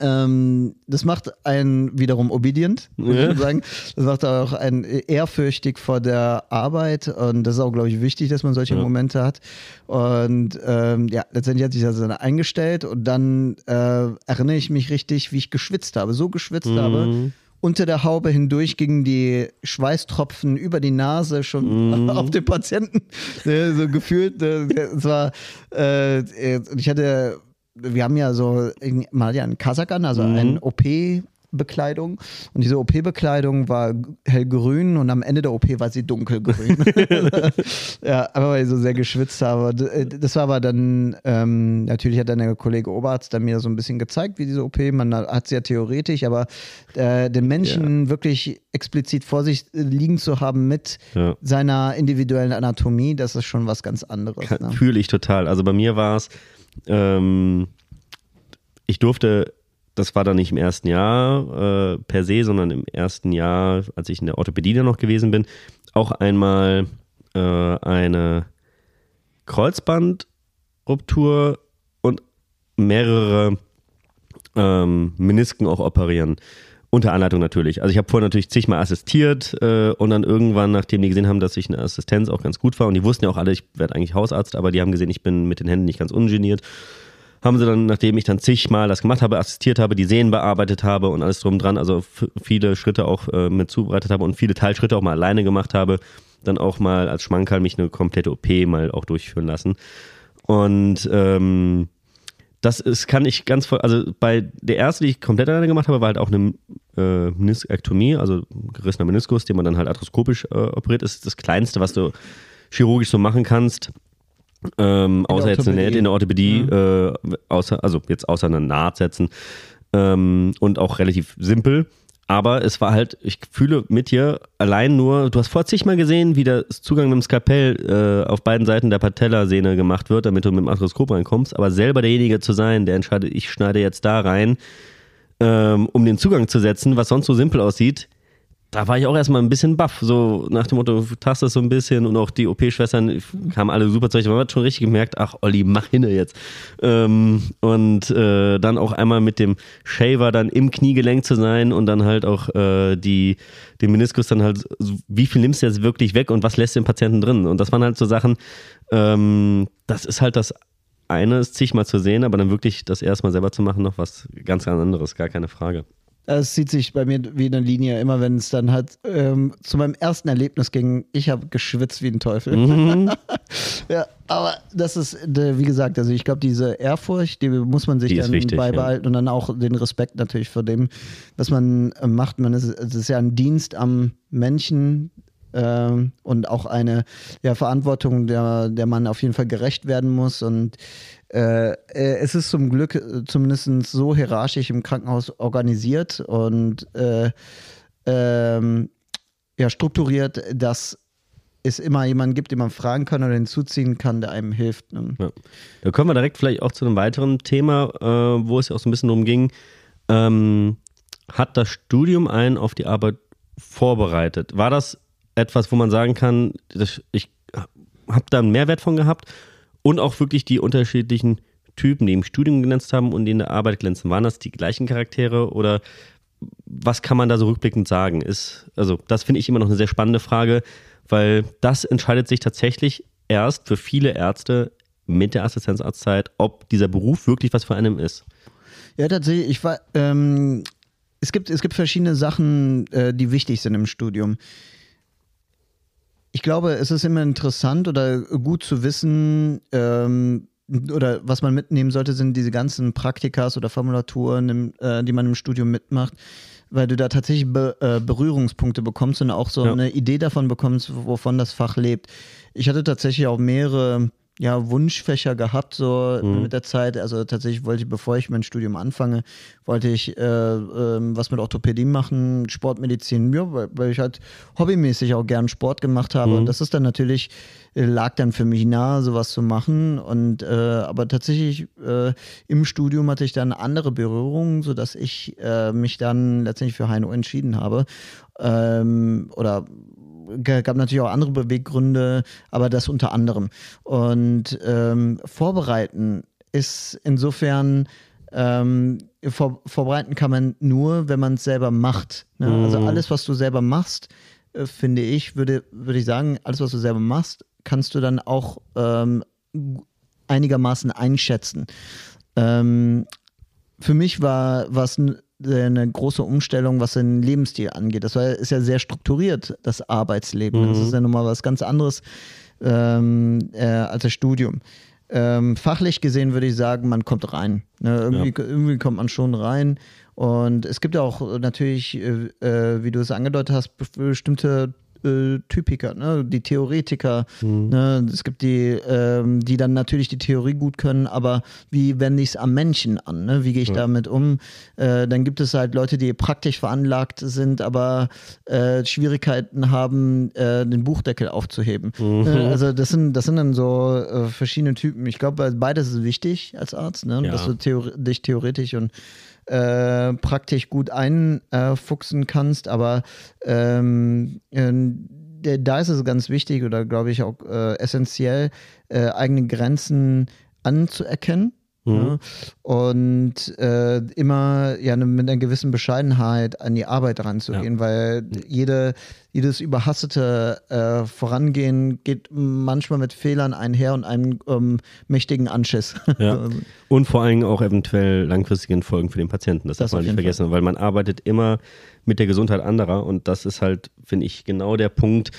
Ähm, das macht einen wiederum obedient, würde ich sagen. Das macht auch einen ehrfürchtig vor der Arbeit und das ist auch, glaube ich, wichtig, dass man solche ja. Momente hat. Und ähm, ja, letztendlich hat sich das dann eingestellt und dann äh, erinnere ich mich richtig, wie ich geschwitzt habe, so geschwitzt mhm. habe unter der Haube hindurch gingen die Schweißtropfen über die Nase schon mm. auf den Patienten. so gefühlt. Es war, äh, ich hatte, wir haben ja so, mal ja einen Kasakan, also mm. ein OP Bekleidung. Und diese OP-Bekleidung war hellgrün und am Ende der OP war sie dunkelgrün. ja, aber weil ich so sehr geschwitzt habe. Äh, das war aber dann, ähm, natürlich hat dann der Kollege Oberarzt dann mir so ein bisschen gezeigt, wie diese OP, man hat sie ja theoretisch, aber äh, den Menschen ja. wirklich explizit vor sich liegen zu haben mit ja. seiner individuellen Anatomie, das ist schon was ganz anderes. Ne? Fühle ich total. Also bei mir war es, ähm, ich durfte das war dann nicht im ersten Jahr äh, per se, sondern im ersten Jahr, als ich in der Orthopädie dann noch gewesen bin, auch einmal äh, eine Kreuzbandruptur und mehrere ähm, Menisken auch operieren. Unter Anleitung natürlich. Also ich habe vorher natürlich zigmal assistiert äh, und dann irgendwann, nachdem die gesehen haben, dass ich eine Assistenz auch ganz gut war und die wussten ja auch alle, ich werde eigentlich Hausarzt, aber die haben gesehen, ich bin mit den Händen nicht ganz ungeniert haben sie dann, nachdem ich dann zigmal das gemacht habe, assistiert habe, die Sehnen bearbeitet habe und alles drum dran, also viele Schritte auch äh, mit zubereitet habe und viele Teilschritte auch mal alleine gemacht habe, dann auch mal als Schmankerl mich eine komplette OP mal auch durchführen lassen. Und ähm, das ist, kann ich ganz voll, also bei der erste, die ich komplett alleine gemacht habe, war halt auch eine äh, Meniskektomie, also gerissener Meniskus, den man dann halt arthroskopisch äh, operiert, ist das kleinste, was du chirurgisch so machen kannst. Ähm, außer jetzt eine in der Orthopädie, mhm. äh, außer, also jetzt außer einer Naht setzen. Ähm, und auch relativ simpel. Aber es war halt, ich fühle mit dir allein nur, du hast vor zigmal gesehen, wie der Zugang mit dem Skalpell äh, auf beiden Seiten der Patellasehne gemacht wird, damit du mit dem Arthroskop reinkommst. Aber selber derjenige zu sein, der entscheidet, ich schneide jetzt da rein, ähm, um den Zugang zu setzen, was sonst so simpel aussieht, da war ich auch erstmal ein bisschen baff, so nach dem Motto, tastest so ein bisschen und auch die OP-Schwestern kamen alle super zurecht. Man hat schon richtig gemerkt, ach Olli, mach hinne jetzt. Ähm, und äh, dann auch einmal mit dem Shaver dann im Kniegelenk zu sein und dann halt auch äh, die, den Meniskus dann halt, wie viel nimmst du jetzt wirklich weg und was lässt du den Patienten drin? Und das waren halt so Sachen, ähm, das ist halt das eine, ist zigmal zu sehen, aber dann wirklich das erstmal selber zu machen, noch was ganz, ganz anderes, gar keine Frage. Es zieht sich bei mir wie eine Linie, immer wenn es dann halt ähm, zu meinem ersten Erlebnis ging. Ich habe geschwitzt wie ein Teufel. Mhm. ja, aber das ist, wie gesagt, also ich glaube, diese Ehrfurcht, die muss man sich dann wichtig, beibehalten ja. und dann auch den Respekt natürlich vor dem, was man äh, macht. Man ist, es ist ja ein Dienst am Menschen, ähm, und auch eine ja, Verantwortung, der, der man auf jeden Fall gerecht werden muss. Und äh, äh, es ist zum Glück äh, zumindest so hierarchisch im Krankenhaus organisiert und äh, ähm, ja, strukturiert, dass es immer jemanden gibt, den man fragen kann oder hinzuziehen kann, der einem hilft. Ne? Ja. Da kommen wir direkt vielleicht auch zu einem weiteren Thema, äh, wo es ja auch so ein bisschen darum ging. Ähm, hat das Studium einen auf die Arbeit vorbereitet? War das etwas, wo man sagen kann, ich habe da einen Mehrwert von gehabt und auch wirklich die unterschiedlichen Typen, die im Studium glänzt haben und die in der Arbeit glänzen. Waren das die gleichen Charaktere oder was kann man da so rückblickend sagen? Ist, also, das finde ich immer noch eine sehr spannende Frage, weil das entscheidet sich tatsächlich erst für viele Ärzte mit der Assistenzarztzeit, ob dieser Beruf wirklich was für einen ist. Ja, tatsächlich. Ich war, ähm, es, gibt, es gibt verschiedene Sachen, äh, die wichtig sind im Studium. Ich glaube, es ist immer interessant oder gut zu wissen, ähm, oder was man mitnehmen sollte, sind diese ganzen Praktikas oder Formulaturen, im, äh, die man im Studium mitmacht, weil du da tatsächlich Be äh, Berührungspunkte bekommst und auch so ja. eine Idee davon bekommst, wovon das Fach lebt. Ich hatte tatsächlich auch mehrere ja, Wunschfächer gehabt, so mhm. mit der Zeit. Also tatsächlich wollte ich, bevor ich mein Studium anfange, wollte ich äh, äh, was mit Orthopädie machen, Sportmedizin, ja, weil, weil, ich halt hobbymäßig auch gern Sport gemacht habe. Mhm. Und das ist dann natürlich, äh, lag dann für mich nahe, sowas zu machen. Und äh, aber tatsächlich äh, im Studium hatte ich dann andere Berührungen, sodass ich äh, mich dann letztendlich für HNO entschieden habe. Ähm, oder gab natürlich auch andere Beweggründe, aber das unter anderem. Und ähm, vorbereiten ist insofern ähm, vor, vorbereiten kann man nur, wenn man es selber macht. Ne? Also mhm. Also alles, was du selber machst, äh, finde ich, würde, würde ich sagen, alles, was du selber machst, kannst du dann auch ähm, einigermaßen einschätzen. Ähm, für mich war es eine große Umstellung, was den Lebensstil angeht. Das ist ja sehr strukturiert, das Arbeitsleben. Mhm. Das ist ja nun mal was ganz anderes ähm, äh, als das Studium. Ähm, fachlich gesehen würde ich sagen, man kommt rein. Ne? Irgendwie, ja. irgendwie kommt man schon rein. Und es gibt ja auch natürlich, äh, äh wie du es angedeutet hast, bestimmte äh, Typiker, ne? die Theoretiker. Mhm. Ne? Es gibt die, ähm, die dann natürlich die Theorie gut können, aber wie wende ich es am Menschen an? Ne? Wie gehe ich ja. damit um? Äh, dann gibt es halt Leute, die praktisch veranlagt sind, aber äh, Schwierigkeiten haben, äh, den Buchdeckel aufzuheben. Mhm. Ne? also das sind, das sind dann so äh, verschiedene Typen. Ich glaube, beides ist wichtig als Arzt, ne? Ja. dass du theor dich theoretisch und äh, praktisch gut einfuchsen kannst, aber ähm, äh, da ist es ganz wichtig oder glaube ich auch äh, essentiell, äh, eigene Grenzen anzuerkennen Mhm. Und äh, immer ja, ne, mit einer gewissen Bescheidenheit an die Arbeit ranzugehen, ja. weil jede, jedes überhastete äh, Vorangehen geht manchmal mit Fehlern einher und einem ähm, mächtigen Anschiss. Ja. und vor allem auch eventuell langfristigen Folgen für den Patienten. Das, das darf man nicht vergessen, Fall. weil man arbeitet immer mit der Gesundheit anderer und das ist halt, finde ich, genau der Punkt,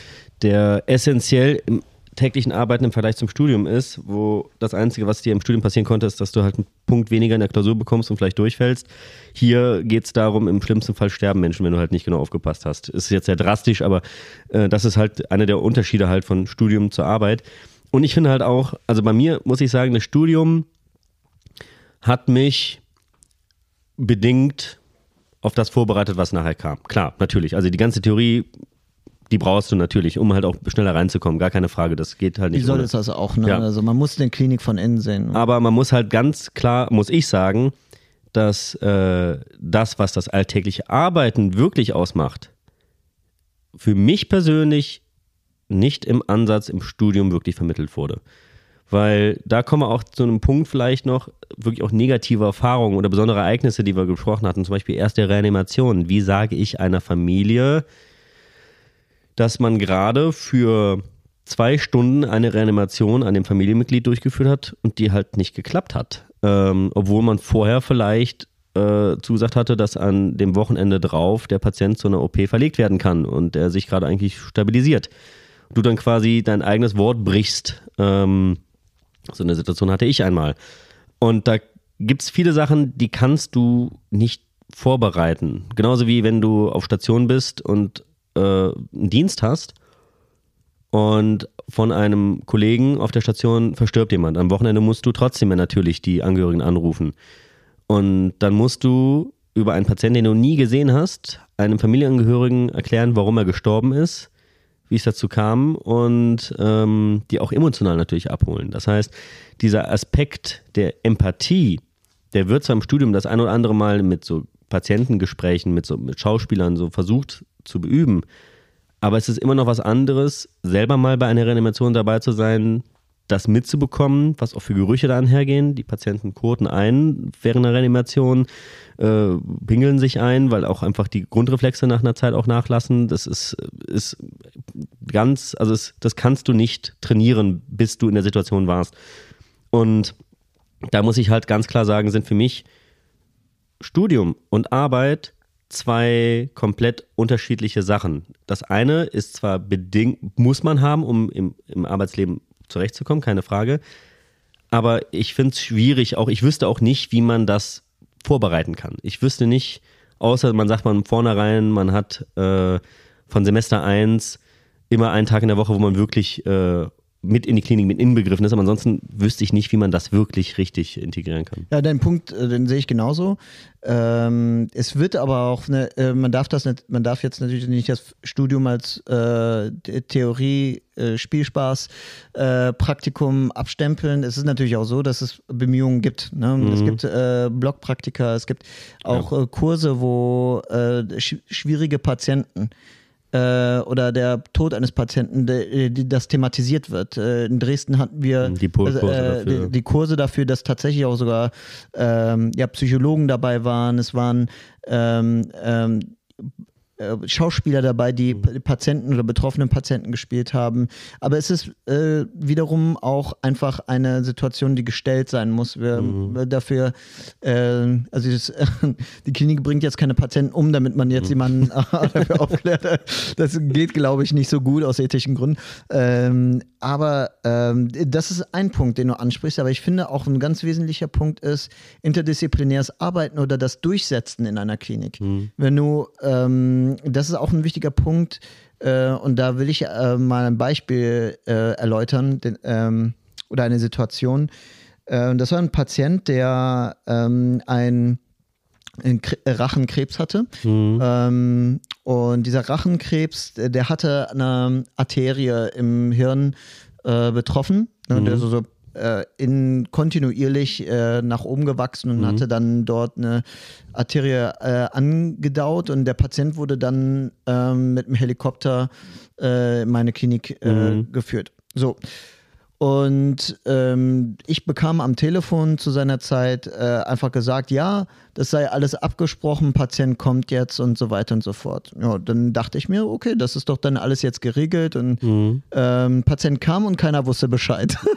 der essentiell im täglichen Arbeiten im Vergleich zum Studium ist, wo das Einzige, was dir im Studium passieren konnte, ist, dass du halt einen Punkt weniger in der Klausur bekommst und vielleicht durchfällst. Hier geht es darum, im schlimmsten Fall sterben Menschen, wenn du halt nicht genau aufgepasst hast. Ist jetzt sehr drastisch, aber äh, das ist halt einer der Unterschiede halt von Studium zur Arbeit. Und ich finde halt auch, also bei mir muss ich sagen, das Studium hat mich bedingt auf das vorbereitet, was nachher kam. Klar, natürlich. Also die ganze Theorie die brauchst du natürlich, um halt auch schneller reinzukommen. Gar keine Frage. Das geht halt nicht. Wie soll es also auch, ne? Ja. Also man muss eine Klinik von innen sehen. Aber man muss halt ganz klar, muss ich sagen, dass äh, das, was das alltägliche Arbeiten wirklich ausmacht, für mich persönlich nicht im Ansatz im Studium wirklich vermittelt wurde. Weil da kommen wir auch zu einem Punkt vielleicht noch, wirklich auch negative Erfahrungen oder besondere Ereignisse, die wir gesprochen hatten, zum Beispiel erste Reanimation. Wie sage ich einer Familie, dass man gerade für zwei Stunden eine Reanimation an dem Familienmitglied durchgeführt hat und die halt nicht geklappt hat. Ähm, obwohl man vorher vielleicht äh, zugesagt hatte, dass an dem Wochenende drauf der Patient zu einer OP verlegt werden kann und er sich gerade eigentlich stabilisiert. Du dann quasi dein eigenes Wort brichst. Ähm, so eine Situation hatte ich einmal. Und da gibt es viele Sachen, die kannst du nicht vorbereiten. Genauso wie wenn du auf Station bist und äh, einen Dienst hast und von einem Kollegen auf der Station verstirbt jemand. Am Wochenende musst du trotzdem natürlich die Angehörigen anrufen. Und dann musst du über einen Patienten, den du nie gesehen hast, einem Familienangehörigen erklären, warum er gestorben ist, wie es dazu kam und ähm, die auch emotional natürlich abholen. Das heißt, dieser Aspekt der Empathie, der wird zwar im Studium das ein oder andere Mal mit so Patientengesprächen, mit, so, mit Schauspielern so versucht zu beüben. Aber es ist immer noch was anderes, selber mal bei einer Reanimation dabei zu sein, das mitzubekommen, was auch für Gerüche da einhergehen. Die Patienten koten ein während der Reanimation, äh, pingeln sich ein, weil auch einfach die Grundreflexe nach einer Zeit auch nachlassen. Das ist, ist ganz, also es, das kannst du nicht trainieren, bis du in der Situation warst. Und da muss ich halt ganz klar sagen, sind für mich Studium und Arbeit zwei komplett unterschiedliche Sachen. Das eine ist zwar bedingt, muss man haben, um im, im Arbeitsleben zurechtzukommen, keine Frage. Aber ich finde es schwierig, auch ich wüsste auch nicht, wie man das vorbereiten kann. Ich wüsste nicht, außer man sagt man vornherein, man hat äh, von Semester 1 immer einen Tag in der Woche, wo man wirklich äh, mit in die Klinik mit inbegriffen ist, aber ansonsten wüsste ich nicht, wie man das wirklich richtig integrieren kann. Ja, dein Punkt, äh, den sehe ich genauso. Ähm, es wird aber auch, eine, äh, man darf das nicht, man darf jetzt natürlich nicht das Studium als äh, Theorie, äh, Spielspaß, äh, Praktikum abstempeln. Es ist natürlich auch so, dass es Bemühungen gibt. Ne? Mhm. Es gibt äh, Blockpraktika, es gibt auch ja. Kurse, wo sch schwierige Patienten äh, oder der Tod eines Patienten, de, de, das thematisiert wird. Äh, in Dresden hatten wir die, Kurse äh, die, die, Kurse dafür, dass tatsächlich auch sogar ähm, ja, Psychologen dabei waren. Es waren ähm, ähm, äh, Schauspieler dabei, die mhm. Patienten oder betroffenen Patienten gespielt haben. Aber es ist äh, wiederum auch einfach eine Situation, die gestellt sein muss. Wir, mhm. Dafür, äh, also das, die Klinik bringt jetzt keine Patienten um, damit man jetzt mhm. jemanden dafür aufklärt. Das geht, glaube ich, nicht so gut aus ethischen Gründen. Ähm, aber ähm, das ist ein Punkt, den du ansprichst. Aber ich finde auch ein ganz wesentlicher Punkt ist interdisziplinäres Arbeiten oder das Durchsetzen in einer Klinik. Mhm. Wenn du ähm, das ist auch ein wichtiger Punkt. Äh, und da will ich äh, mal ein Beispiel äh, erläutern den, ähm, oder eine Situation. Äh, das war ein Patient, der ähm, ein Rachenkrebs hatte. Mhm. Ähm, und dieser Rachenkrebs, der hatte eine Arterie im Hirn äh, betroffen, ne, mhm. der so, so äh, in, kontinuierlich äh, nach oben gewachsen und mhm. hatte dann dort eine Arterie äh, angedaut und der Patient wurde dann ähm, mit dem Helikopter äh, in meine Klinik äh, mhm. geführt. So. Und ähm, ich bekam am Telefon zu seiner Zeit äh, einfach gesagt, ja, das sei alles abgesprochen, Patient kommt jetzt und so weiter und so fort. Ja, dann dachte ich mir, okay, das ist doch dann alles jetzt geregelt und mhm. ähm, Patient kam und keiner wusste Bescheid.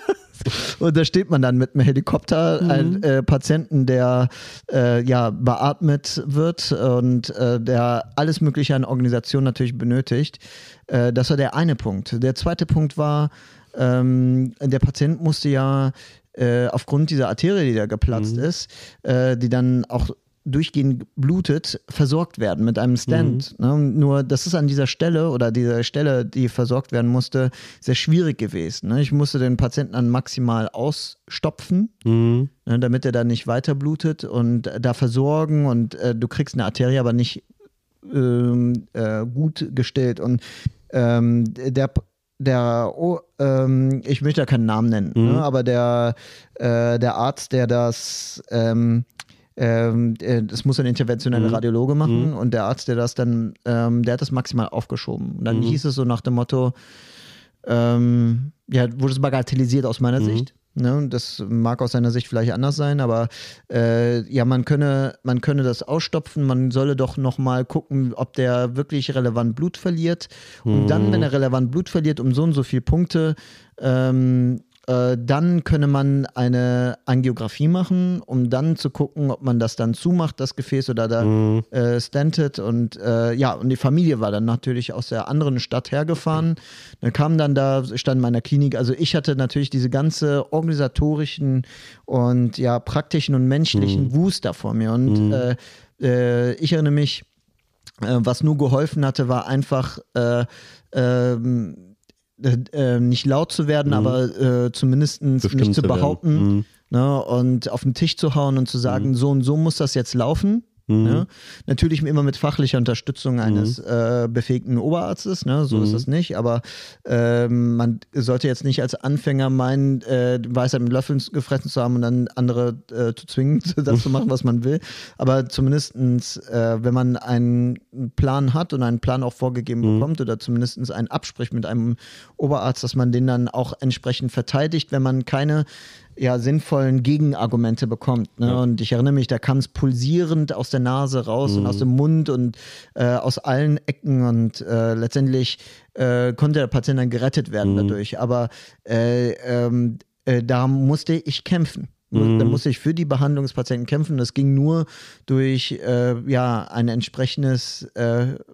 Und da steht man dann mit einem Helikopter, mhm. ein äh, Patienten, der äh, ja beatmet wird und äh, der alles Mögliche an Organisation natürlich benötigt. Äh, das war der eine Punkt. Der zweite Punkt war, ähm, der Patient musste ja äh, aufgrund dieser Arterie, die da geplatzt mhm. ist, äh, die dann auch durchgehend blutet, versorgt werden mit einem Stand. Mhm. Ne? Nur das ist an dieser Stelle oder dieser Stelle, die versorgt werden musste, sehr schwierig gewesen. Ne? Ich musste den Patienten dann maximal ausstopfen, mhm. ne, damit er dann nicht weiter blutet und da versorgen und äh, du kriegst eine Arterie aber nicht ähm, äh, gut gestellt. Und ähm, der der, oh, ähm, ich möchte ja keinen Namen nennen, ne? mhm. ne, aber der, äh, der Arzt, der das ähm, ähm, äh, das muss ein interventioneller mhm. Radiologe machen mhm. und der Arzt, der das dann, ähm, der hat das maximal aufgeschoben. Und dann mhm. hieß es so nach dem Motto, ähm, ja, wurde es bagatellisiert aus meiner mhm. Sicht. Ne? Das mag aus seiner Sicht vielleicht anders sein, aber äh, ja, man könne, man könne das ausstopfen, man solle doch nochmal gucken, ob der wirklich relevant Blut verliert. Und dann, wenn mhm. er relevant Blut verliert, um so und so viele Punkte, ähm, äh, dann könne man eine Angiografie machen, um dann zu gucken, ob man das dann zumacht, das Gefäß oder da mhm. äh, stentet. Und äh, ja, und die Familie war dann natürlich aus der anderen Stadt hergefahren. Dann kam dann da, stand in meiner Klinik. Also ich hatte natürlich diese ganze organisatorischen und ja, praktischen und menschlichen mhm. Wust da vor mir. Und mhm. Äh, äh, ich erinnere mich, äh, was nur geholfen hatte, war einfach äh, ähm, äh, äh, nicht laut zu werden, mhm. aber äh, zumindest nicht zu behaupten mhm. ne, und auf den Tisch zu hauen und zu sagen, mhm. so und so muss das jetzt laufen. Mhm. Ne? Natürlich immer mit fachlicher Unterstützung eines mhm. äh, befähigten Oberarztes, ne? so mhm. ist es nicht, aber äh, man sollte jetzt nicht als Anfänger meinen, äh, Weisheit mit Löffeln gefressen zu haben und dann andere äh, zu zwingen, das zu machen, was man will. Aber zumindest, äh, wenn man einen Plan hat und einen Plan auch vorgegeben mhm. bekommt oder zumindest einen abspricht mit einem Oberarzt, dass man den dann auch entsprechend verteidigt, wenn man keine ja, sinnvollen Gegenargumente bekommt. Ne? Ja. Und ich erinnere mich, da kam es pulsierend aus der Nase raus mhm. und aus dem Mund und äh, aus allen Ecken und äh, letztendlich äh, konnte der Patient dann gerettet werden mhm. dadurch. Aber äh, ähm, äh, da musste ich kämpfen. Mhm. Da musste ich für die Behandlung des Patienten kämpfen. Das ging nur durch äh, ja, ein entsprechendes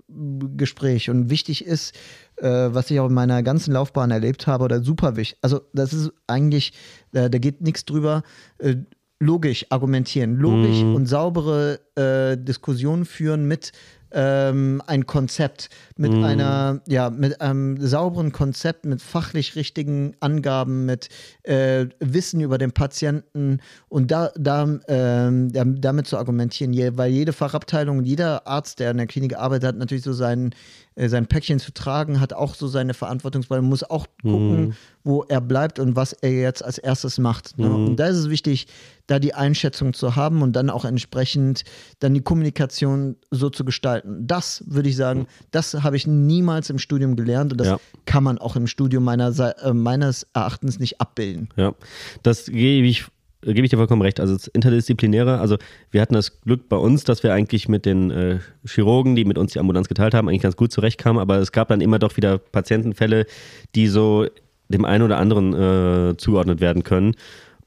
Gespräch. Und wichtig ist, äh, was ich auch in meiner ganzen Laufbahn erlebt habe, oder super wichtig. Also, das ist eigentlich, da geht nichts drüber. Äh, logisch argumentieren, logisch mhm. und saubere äh, Diskussionen führen mit ähm, ein Konzept, mit mm. einer, ja, mit einem sauberen Konzept, mit fachlich richtigen Angaben, mit äh, Wissen über den Patienten und da, da ähm, damit zu argumentieren, weil jede Fachabteilung und jeder Arzt, der in der Klinik arbeitet, hat natürlich so seinen äh, sein Päckchen zu tragen, hat auch so seine Verantwortung, weil man muss auch gucken, mhm. wo er bleibt und was er jetzt als erstes macht. Ne? Mhm. Und da ist es wichtig, da die Einschätzung zu haben und dann auch entsprechend dann die Kommunikation so zu gestalten. Das würde ich sagen, das habe ich niemals im Studium gelernt und das ja. kann man auch im Studium meiner, äh, meines Erachtens nicht abbilden. Ja, das gebe ich gebe ich dir vollkommen recht. Also das Interdisziplinäre, also wir hatten das Glück bei uns, dass wir eigentlich mit den äh, Chirurgen, die mit uns die Ambulanz geteilt haben, eigentlich ganz gut zurechtkamen, aber es gab dann immer doch wieder Patientenfälle, die so dem einen oder anderen äh, zugeordnet werden können.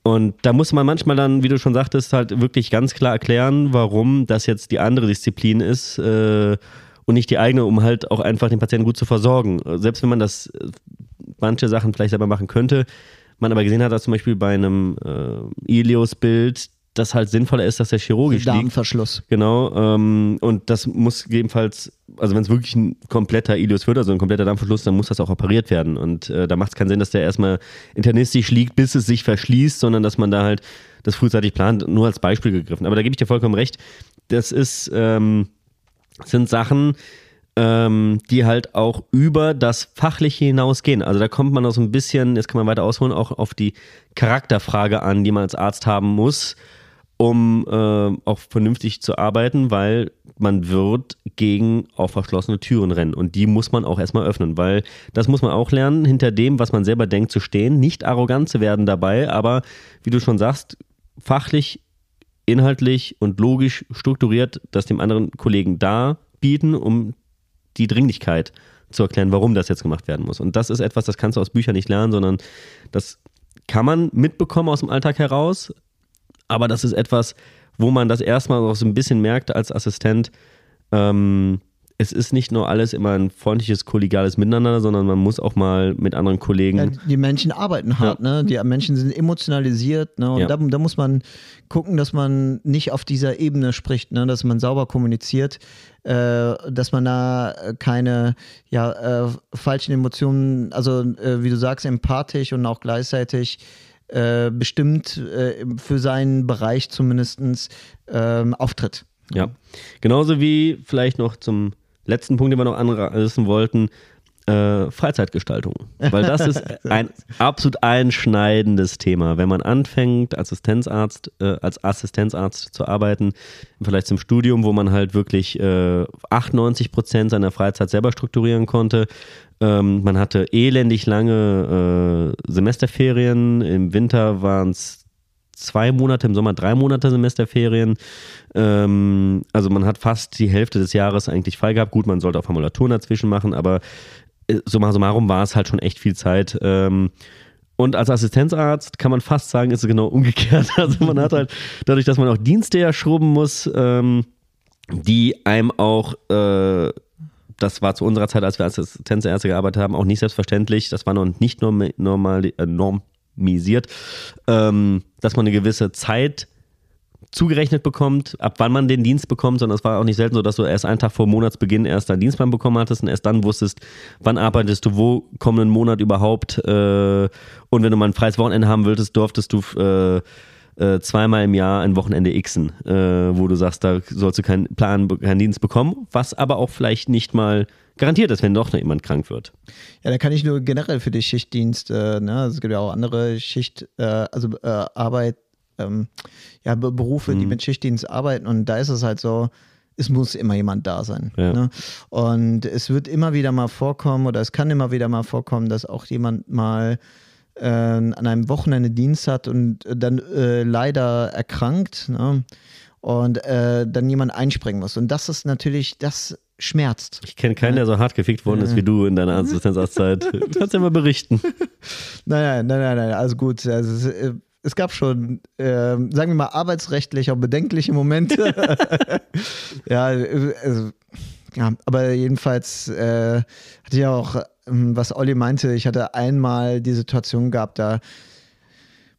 Und da muss man manchmal dann, wie du schon sagtest, halt wirklich ganz klar erklären, warum das jetzt die andere Disziplin ist äh, und nicht die eigene, um halt auch einfach den Patienten gut zu versorgen. Selbst wenn man das äh, manche Sachen vielleicht selber machen könnte, man aber gesehen hat, dass zum Beispiel bei einem äh, Ilios-Bild das halt sinnvoller ist, dass der chirurgisch liegt. Darmverschluss. Genau. Ähm, und das muss gegebenenfalls, also wenn es wirklich ein kompletter Ilios wird, also ein kompletter Darmverschluss, dann muss das auch operiert werden. Und äh, da macht es keinen Sinn, dass der erstmal internistisch liegt, bis es sich verschließt, sondern dass man da halt das frühzeitig plant, nur als Beispiel gegriffen. Aber da gebe ich dir vollkommen recht. Das ist, ähm, sind Sachen, ähm, die halt auch über das Fachliche hinausgehen. Also da kommt man auch so ein bisschen, jetzt kann man weiter ausholen, auch auf die Charakterfrage an, die man als Arzt haben muss, um äh, auch vernünftig zu arbeiten, weil man wird gegen auf verschlossene Türen rennen und die muss man auch erstmal öffnen, weil das muss man auch lernen, hinter dem, was man selber denkt, zu stehen, nicht arrogant zu werden dabei, aber wie du schon sagst, fachlich, inhaltlich und logisch strukturiert das dem anderen Kollegen da bieten, um die Dringlichkeit zu erklären, warum das jetzt gemacht werden muss. Und das ist etwas, das kannst du aus Büchern nicht lernen, sondern das kann man mitbekommen aus dem Alltag heraus. Aber das ist etwas, wo man das erstmal auch so ein bisschen merkt als Assistent. Ähm, es ist nicht nur alles immer ein freundliches, kollegiales Miteinander, sondern man muss auch mal mit anderen Kollegen. Ja, die Menschen arbeiten hart, ja. ne? Die Menschen sind emotionalisiert, ne? Und ja. da, da, muss man gucken, dass man nicht auf dieser Ebene spricht, ne? Dass man sauber kommuniziert, äh, dass man da keine ja, äh, falschen Emotionen, also äh, wie du sagst, empathisch und auch gleichzeitig äh, bestimmt äh, für seinen Bereich zumindest ähm, auftritt. Ja, genauso wie vielleicht noch zum letzten Punkt, den wir noch anreißen wollten, äh, Freizeitgestaltung. Weil das ist ein absolut einschneidendes Thema. Wenn man anfängt, Assistenzarzt, äh, als Assistenzarzt zu arbeiten, vielleicht zum Studium, wo man halt wirklich äh, 98 Prozent seiner Freizeit selber strukturieren konnte. Ähm, man hatte elendig lange äh, Semesterferien. Im Winter waren es zwei Monate, im Sommer drei Monate Semesterferien. Ähm, also man hat fast die Hälfte des Jahres eigentlich frei gehabt. Gut, man sollte auch Formulaturen dazwischen machen, aber äh, summa summarum war es halt schon echt viel Zeit. Ähm, und als Assistenzarzt kann man fast sagen, ist es genau umgekehrt. Also man hat halt, dadurch, dass man auch Dienste erschrubben muss, ähm, die einem auch, äh, das war zu unserer Zeit, als wir als Assistenzärzte gearbeitet haben, auch nicht selbstverständlich. Das war noch nicht norm normal, äh, norm misiert, ähm, dass man eine gewisse Zeit zugerechnet bekommt, ab wann man den Dienst bekommt, sondern es war auch nicht selten so, dass du erst einen Tag vor Monatsbeginn erst deinen Dienstplan bekommen hattest und erst dann wusstest, wann arbeitest du wo kommenden Monat überhaupt äh, und wenn du mal ein freies Wochenende haben wolltest, durftest du äh, äh, zweimal im Jahr ein Wochenende xen, äh, wo du sagst, da sollst du keinen Plan, keinen Dienst bekommen, was aber auch vielleicht nicht mal garantiert ist, wenn doch noch jemand krank wird. Ja, da kann ich nur generell für die Schichtdienst, äh, ne, also es gibt ja auch andere Schicht, äh, also äh, Arbeit, ähm, ja, Berufe, mhm. die mit Schichtdienst arbeiten und da ist es halt so, es muss immer jemand da sein. Ja. Ne? Und es wird immer wieder mal vorkommen oder es kann immer wieder mal vorkommen, dass auch jemand mal äh, an einem Wochenende Dienst hat und dann äh, leider erkrankt ne? und äh, dann jemand einspringen muss. Und das ist natürlich, das schmerzt. Ich kenne keinen, der so hart gefickt worden ist wie du in deiner Assistenzarztzeit. Du kannst ja mal berichten. Nein, nein, nein, nein, also gut. Also es, äh, es gab schon, äh, sagen wir mal, arbeitsrechtlich auch bedenkliche Momente. ja, also, ja, aber jedenfalls äh, hatte ich auch, ähm, was Olli meinte, ich hatte einmal die Situation gehabt, da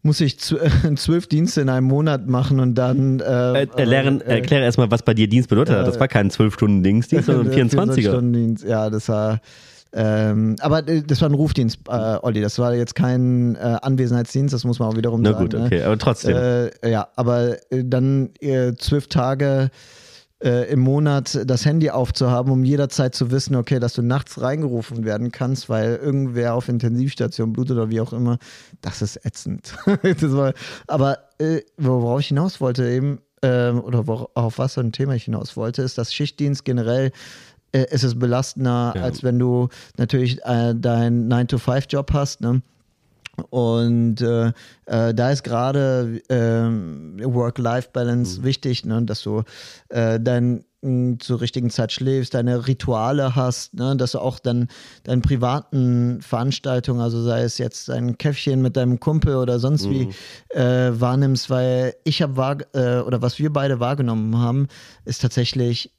muss ich zwölf Dienste in einem Monat machen und dann. Äh, äh, erklären, äh, erkläre erstmal, was bei dir Dienst bedeutet hat. Das war kein zwölf Stunden Dienst, sondern 24er. Stunden Dienst, ja, das war. Ähm, aber äh, das war ein Rufdienst, äh, Olli. Das war jetzt kein äh, Anwesenheitsdienst, das muss man auch wiederum Na sagen. Na gut, okay, ne? aber trotzdem. Äh, ja, aber äh, dann äh, zwölf Tage äh, im Monat das Handy aufzuhaben, um jederzeit zu wissen, okay, dass du nachts reingerufen werden kannst, weil irgendwer auf Intensivstation blutet oder wie auch immer, das ist ätzend. das war, aber äh, worauf ich hinaus wollte eben, äh, oder worauf, auf was für ein Thema ich hinaus wollte, ist, dass Schichtdienst generell äh, ist es belastender, ja. als wenn du natürlich äh, deinen 9-to-5-Job hast. Ne? Und äh, äh, da ist gerade äh, Work-Life-Balance mhm. wichtig, ne? dass du äh, dein zur richtigen Zeit schläfst, deine Rituale hast, ne? dass du auch dann deine privaten Veranstaltungen, also sei es jetzt ein Käffchen mit deinem Kumpel oder sonst mhm. wie, äh, wahrnimmst, weil ich habe wahr, äh, oder was wir beide wahrgenommen haben, ist tatsächlich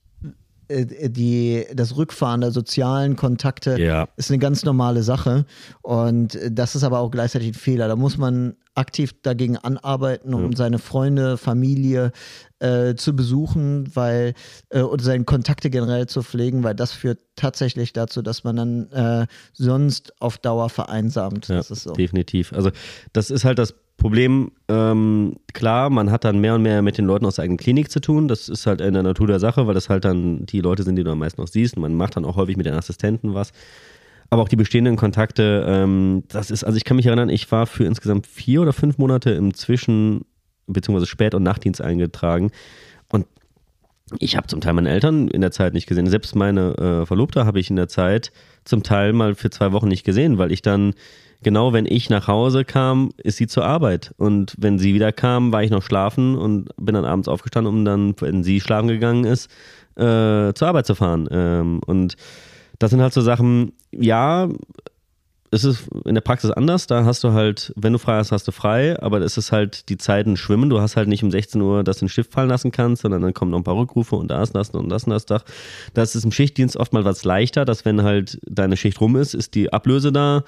die, das Rückfahren der sozialen Kontakte ja. ist eine ganz normale Sache. Und das ist aber auch gleichzeitig ein Fehler. Da muss man aktiv dagegen anarbeiten, um ja. seine Freunde, Familie äh, zu besuchen, weil äh, oder seine Kontakte generell zu pflegen, weil das führt tatsächlich dazu, dass man dann äh, sonst auf Dauer vereinsamt. Ja, das ist so. Definitiv. Also das ist halt das Problem, ähm, klar, man hat dann mehr und mehr mit den Leuten aus der eigenen Klinik zu tun. Das ist halt in der Natur der Sache, weil das halt dann die Leute sind, die du am meisten noch siehst. Und man macht dann auch häufig mit den Assistenten was. Aber auch die bestehenden Kontakte, ähm, das ist, also ich kann mich erinnern, ich war für insgesamt vier oder fünf Monate im Zwischen- bzw. Spät- und Nachtdienst eingetragen. Und ich habe zum Teil meine Eltern in der Zeit nicht gesehen. Selbst meine äh, Verlobte habe ich in der Zeit zum Teil mal für zwei Wochen nicht gesehen, weil ich dann genau wenn ich nach Hause kam, ist sie zur Arbeit. Und wenn sie wieder kam, war ich noch schlafen und bin dann abends aufgestanden, um dann, wenn sie schlafen gegangen ist, äh, zur Arbeit zu fahren. Ähm, und das sind halt so Sachen, ja, es ist in der Praxis anders. Da hast du halt, wenn du frei hast, hast du frei, aber es ist halt die Zeiten schwimmen. Du hast halt nicht um 16 Uhr, dass du den Stift fallen lassen kannst, sondern dann kommen noch ein paar Rückrufe und da ist das und das und das Dach. Das ist im Schichtdienst oft mal was leichter, dass wenn halt deine Schicht rum ist, ist die Ablöse da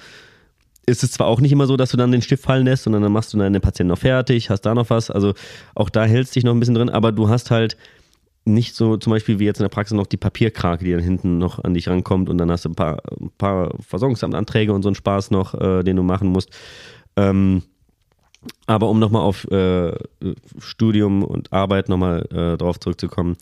ist es zwar auch nicht immer so, dass du dann den Stift fallen lässt, sondern dann machst du deinen Patienten noch fertig, hast da noch was. Also auch da hältst dich noch ein bisschen drin, aber du hast halt nicht so zum Beispiel wie jetzt in der Praxis noch die Papierkrake, die dann hinten noch an dich rankommt und dann hast du ein paar, ein paar Versorgungsamtanträge und so einen Spaß noch, äh, den du machen musst. Ähm, aber um nochmal auf äh, Studium und Arbeit nochmal äh, drauf zurückzukommen,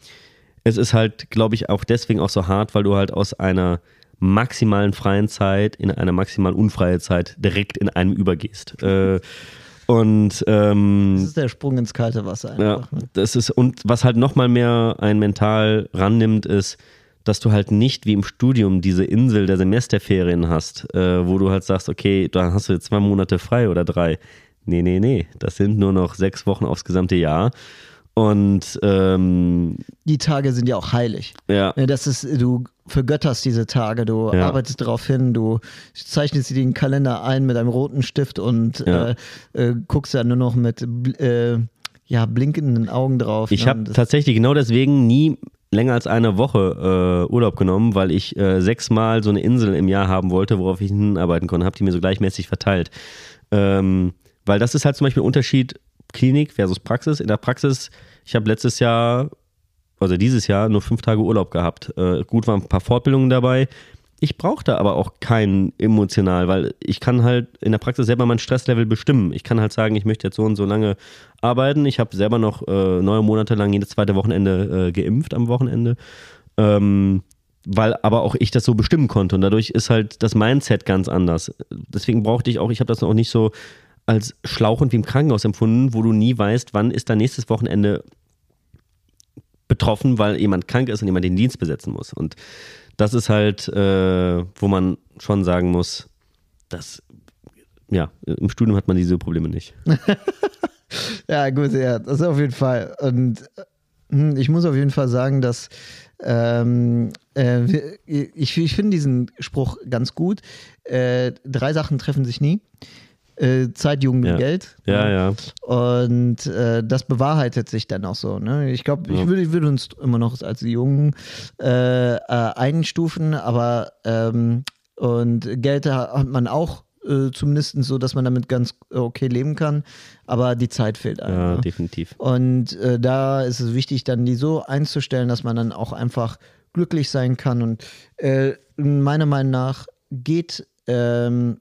es ist halt, glaube ich, auch deswegen auch so hart, weil du halt aus einer maximalen freien Zeit in eine maximal unfreie Zeit direkt in einem übergehst. Äh, und ähm, das ist der Sprung ins kalte Wasser einfach. Ja, ne? das ist und was halt noch mal mehr ein mental rannimmt, ist, dass du halt nicht wie im Studium diese Insel der Semesterferien hast, äh, wo du halt sagst, okay, da hast du jetzt zwei Monate frei oder drei. Nee, nee, nee, das sind nur noch sechs Wochen aufs gesamte Jahr. Und ähm, die Tage sind ja auch heilig. Ja. Das ist, du vergötterst diese Tage, du ja. arbeitest darauf hin, du zeichnest dir den Kalender ein mit einem roten Stift und ja. äh, äh, guckst ja nur noch mit äh, ja, blinkenden Augen drauf. Ich ne? habe tatsächlich genau deswegen nie länger als eine Woche äh, Urlaub genommen, weil ich äh, sechsmal so eine Insel im Jahr haben wollte, worauf ich hinarbeiten konnte, habe die mir so gleichmäßig verteilt. Ähm, weil das ist halt zum Beispiel ein Unterschied Klinik versus Praxis. In der Praxis, ich habe letztes Jahr, also dieses Jahr, nur fünf Tage Urlaub gehabt. Äh, gut waren ein paar Fortbildungen dabei. Ich brauchte aber auch keinen emotional, weil ich kann halt in der Praxis selber mein Stresslevel bestimmen. Ich kann halt sagen, ich möchte jetzt so und so lange arbeiten. Ich habe selber noch äh, neun Monate lang jedes zweite Wochenende äh, geimpft am Wochenende. Ähm, weil aber auch ich das so bestimmen konnte und dadurch ist halt das Mindset ganz anders. Deswegen brauchte ich auch, ich habe das auch nicht so als schlauchend wie im Krankenhaus empfunden, wo du nie weißt, wann ist dein nächstes Wochenende betroffen, weil jemand krank ist und jemand den Dienst besetzen muss. Und das ist halt, äh, wo man schon sagen muss, dass, ja, im Studium hat man diese Probleme nicht. ja, gut, ja, das auf jeden Fall. Und hm, ich muss auf jeden Fall sagen, dass ähm, äh, ich, ich finde diesen Spruch ganz gut. Äh, drei Sachen treffen sich nie äh, Zeit, Jugend ja. Geld. Ja, ja. Und äh, das bewahrheitet sich dann auch so. Ne? Ich glaube, ja. ich würde würd uns immer noch als Jungen äh, äh, einstufen, aber ähm, und Geld hat man auch äh, zumindest so, dass man damit ganz okay leben kann, aber die Zeit fehlt einem. Ja, ne? definitiv. Und äh, da ist es wichtig, dann die so einzustellen, dass man dann auch einfach glücklich sein kann. Und äh, meiner Meinung nach geht ähm,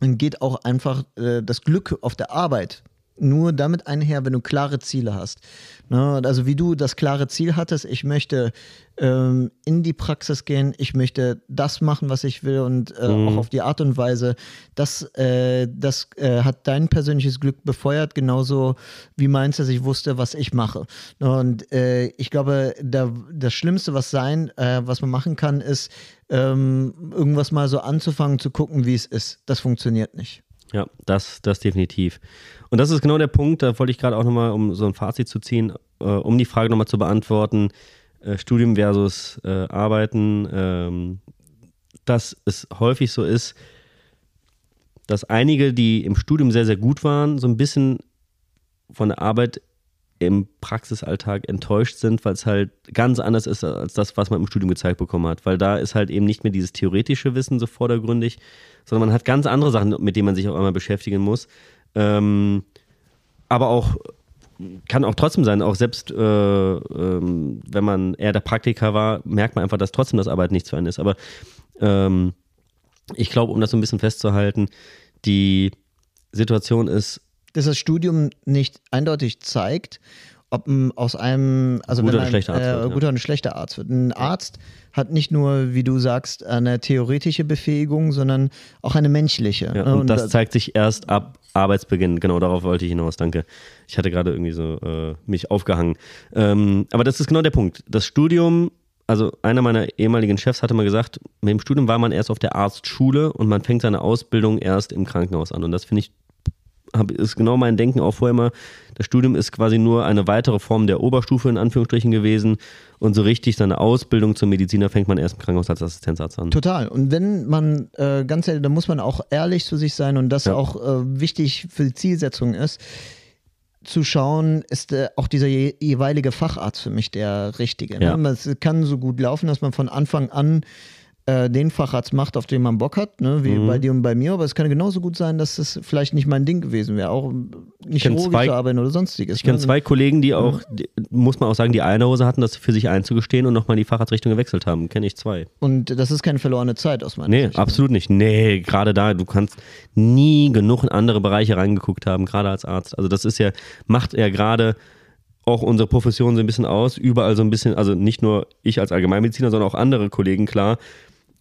geht auch einfach äh, das Glück auf der Arbeit nur damit einher, wenn du klare Ziele hast. Ne? Also wie du das klare Ziel hattest, ich möchte ähm, in die Praxis gehen, ich möchte das machen, was ich will und äh, mhm. auch auf die Art und Weise, das, äh, das äh, hat dein persönliches Glück befeuert, genauso wie meins, dass ich wusste, was ich mache. Und äh, ich glaube, da, das Schlimmste, was sein, äh, was man machen kann, ist, ähm, irgendwas mal so anzufangen, zu gucken, wie es ist. Das funktioniert nicht. Ja, das, das definitiv. Und das ist genau der Punkt, da wollte ich gerade auch nochmal, um so ein Fazit zu ziehen, äh, um die Frage nochmal zu beantworten, äh, Studium versus äh, Arbeiten, ähm, dass es häufig so ist, dass einige, die im Studium sehr, sehr gut waren, so ein bisschen von der Arbeit im Praxisalltag enttäuscht sind, weil es halt ganz anders ist als das, was man im Studium gezeigt bekommen hat. Weil da ist halt eben nicht mehr dieses theoretische Wissen so vordergründig, sondern man hat ganz andere Sachen, mit denen man sich auch einmal beschäftigen muss. Ähm, aber auch kann auch trotzdem sein, auch selbst äh, ähm, wenn man eher der Praktiker war, merkt man einfach, dass trotzdem das Arbeit nichts für einen ist. Aber ähm, ich glaube, um das so ein bisschen festzuhalten, die Situation ist, dass das Studium nicht eindeutig zeigt, ob aus einem, also guter wenn ein, schlechter Arzt äh, wird, guter ja. oder schlechter Arzt wird. Ein Arzt hat nicht nur, wie du sagst, eine theoretische Befähigung, sondern auch eine menschliche. Ja, und, und, das zeigt sich erst ab Arbeitsbeginn. Genau darauf wollte ich hinaus. Danke. Ich hatte gerade irgendwie so äh, mich aufgehangen. Ähm, aber das ist genau der Punkt. Das Studium also einer meiner ehemaligen Chefs hatte mal gesagt, mit dem Studium war man erst auf der Arztschule und man fängt seine Ausbildung erst im Krankenhaus an. Und das finde ich hab, ist genau mein Denken auch vorher immer, das Studium ist quasi nur eine weitere Form der Oberstufe in Anführungsstrichen gewesen und so richtig seine Ausbildung zum Mediziner fängt man erst im Krankenhaus als Assistenzarzt an. Total. Und wenn man, äh, ganz ehrlich, da muss man auch ehrlich zu sich sein und das ja. auch äh, wichtig für die Zielsetzung ist, zu schauen, ist äh, auch dieser je, jeweilige Facharzt für mich der richtige. Ne? Ja. Es kann so gut laufen, dass man von Anfang an äh, den Facharzt macht, auf den man Bock hat, ne? wie mhm. bei dir und bei mir. Aber es kann genauso gut sein, dass es vielleicht nicht mein Ding gewesen wäre, auch nicht zu arbeiten oder sonstiges. Ich kenne ne? zwei Kollegen, die auch, die, muss man auch sagen, die eine Hose hatten, das für sich einzugestehen und nochmal in die Facharztrichtung gewechselt haben. Kenne ich zwei. Und das ist keine verlorene Zeit aus meiner nee, Sicht. Nee, absolut nicht. Nee, gerade da, du kannst nie genug in andere Bereiche reingeguckt haben, gerade als Arzt. Also das ist ja, macht ja gerade auch unsere Profession so ein bisschen aus, überall so ein bisschen, also nicht nur ich als Allgemeinmediziner, sondern auch andere Kollegen, klar,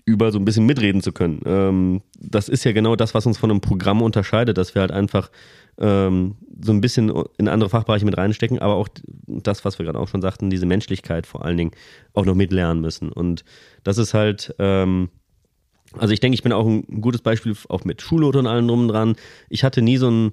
über so ein bisschen mitreden zu können. Ähm, das ist ja genau das, was uns von einem Programm unterscheidet, dass wir halt einfach ähm, so ein bisschen in andere Fachbereiche mit reinstecken, aber auch das, was wir gerade auch schon sagten, diese Menschlichkeit vor allen Dingen auch noch mitlernen müssen. Und das ist halt, ähm, also ich denke, ich bin auch ein gutes Beispiel, auch mit Schulnote und allem drum und dran. Ich hatte nie so ein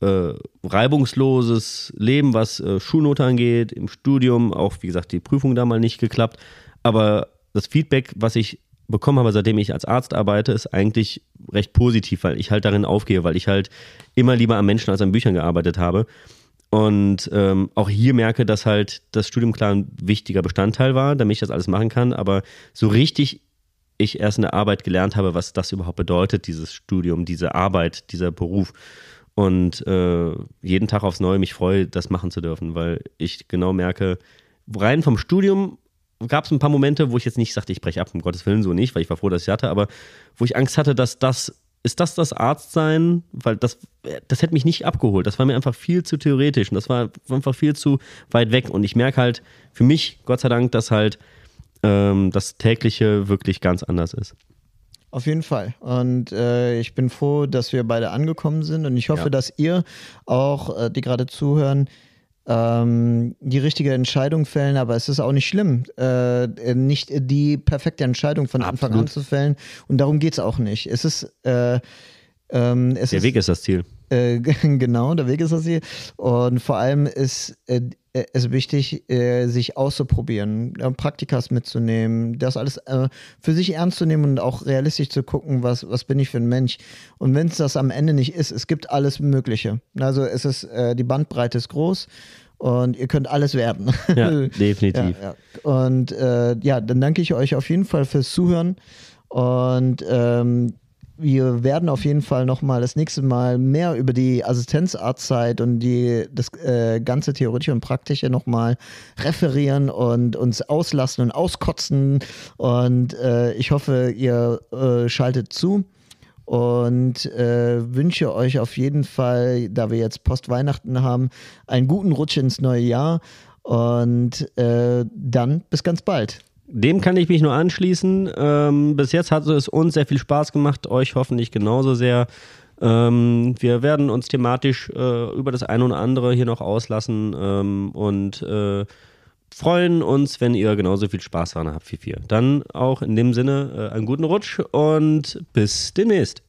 äh, reibungsloses Leben, was äh, Schulnote angeht, im Studium, auch wie gesagt, die Prüfung da mal nicht geklappt. Aber das Feedback, was ich bekommen habe, seitdem ich als Arzt arbeite, ist eigentlich recht positiv, weil ich halt darin aufgehe, weil ich halt immer lieber am Menschen als an Büchern gearbeitet habe. Und ähm, auch hier merke, dass halt das Studium klar ein wichtiger Bestandteil war, damit ich das alles machen kann. Aber so richtig ich erst in der Arbeit gelernt habe, was das überhaupt bedeutet, dieses Studium, diese Arbeit, dieser Beruf. Und äh, jeden Tag aufs Neue mich freue, das machen zu dürfen, weil ich genau merke, rein vom Studium gab es ein paar Momente, wo ich jetzt nicht sagte, ich breche ab, um Gottes Willen so nicht, weil ich war froh, dass ich hatte, aber wo ich Angst hatte, dass das, ist das das Arztsein? Weil das, das hätte mich nicht abgeholt. Das war mir einfach viel zu theoretisch und das war einfach viel zu weit weg. Und ich merke halt für mich, Gott sei Dank, dass halt ähm, das tägliche wirklich ganz anders ist. Auf jeden Fall. Und äh, ich bin froh, dass wir beide angekommen sind und ich hoffe, ja. dass ihr auch, äh, die gerade zuhören, ähm, die richtige Entscheidung fällen, aber es ist auch nicht schlimm, äh, nicht die perfekte Entscheidung von Absolut. Anfang an zu fällen. Und darum geht es auch nicht. Es ist, äh, ähm, es der ist, Weg ist das Ziel. Äh, genau, der Weg ist das Ziel. Und vor allem ist äh, es wichtig, äh, sich auszuprobieren, Praktikas mitzunehmen, das alles äh, für sich ernst zu nehmen und auch realistisch zu gucken, was, was bin ich für ein Mensch. Und wenn es das am Ende nicht ist, es gibt alles Mögliche. Also es ist, äh, die Bandbreite ist groß und ihr könnt alles werden. Ja, definitiv. Ja, ja. Und äh, ja, dann danke ich euch auf jeden Fall fürs Zuhören und ähm, wir werden auf jeden Fall nochmal das nächste Mal mehr über die Assistenzarztzeit und die, das äh, ganze Theoretische und Praktische nochmal referieren und uns auslassen und auskotzen. Und äh, ich hoffe, ihr äh, schaltet zu. und äh, wünsche euch auf jeden Fall, da wir jetzt Postweihnachten haben, einen guten Rutsch ins neue Jahr und äh, dann bis ganz bald. Dem kann ich mich nur anschließen. Ähm, bis jetzt hat es uns sehr viel Spaß gemacht, euch hoffentlich genauso sehr. Ähm, wir werden uns thematisch äh, über das eine oder andere hier noch auslassen ähm, und äh, freuen uns, wenn ihr genauso viel Spaß daran habt wie wir. Dann auch in dem Sinne äh, einen guten Rutsch und bis demnächst.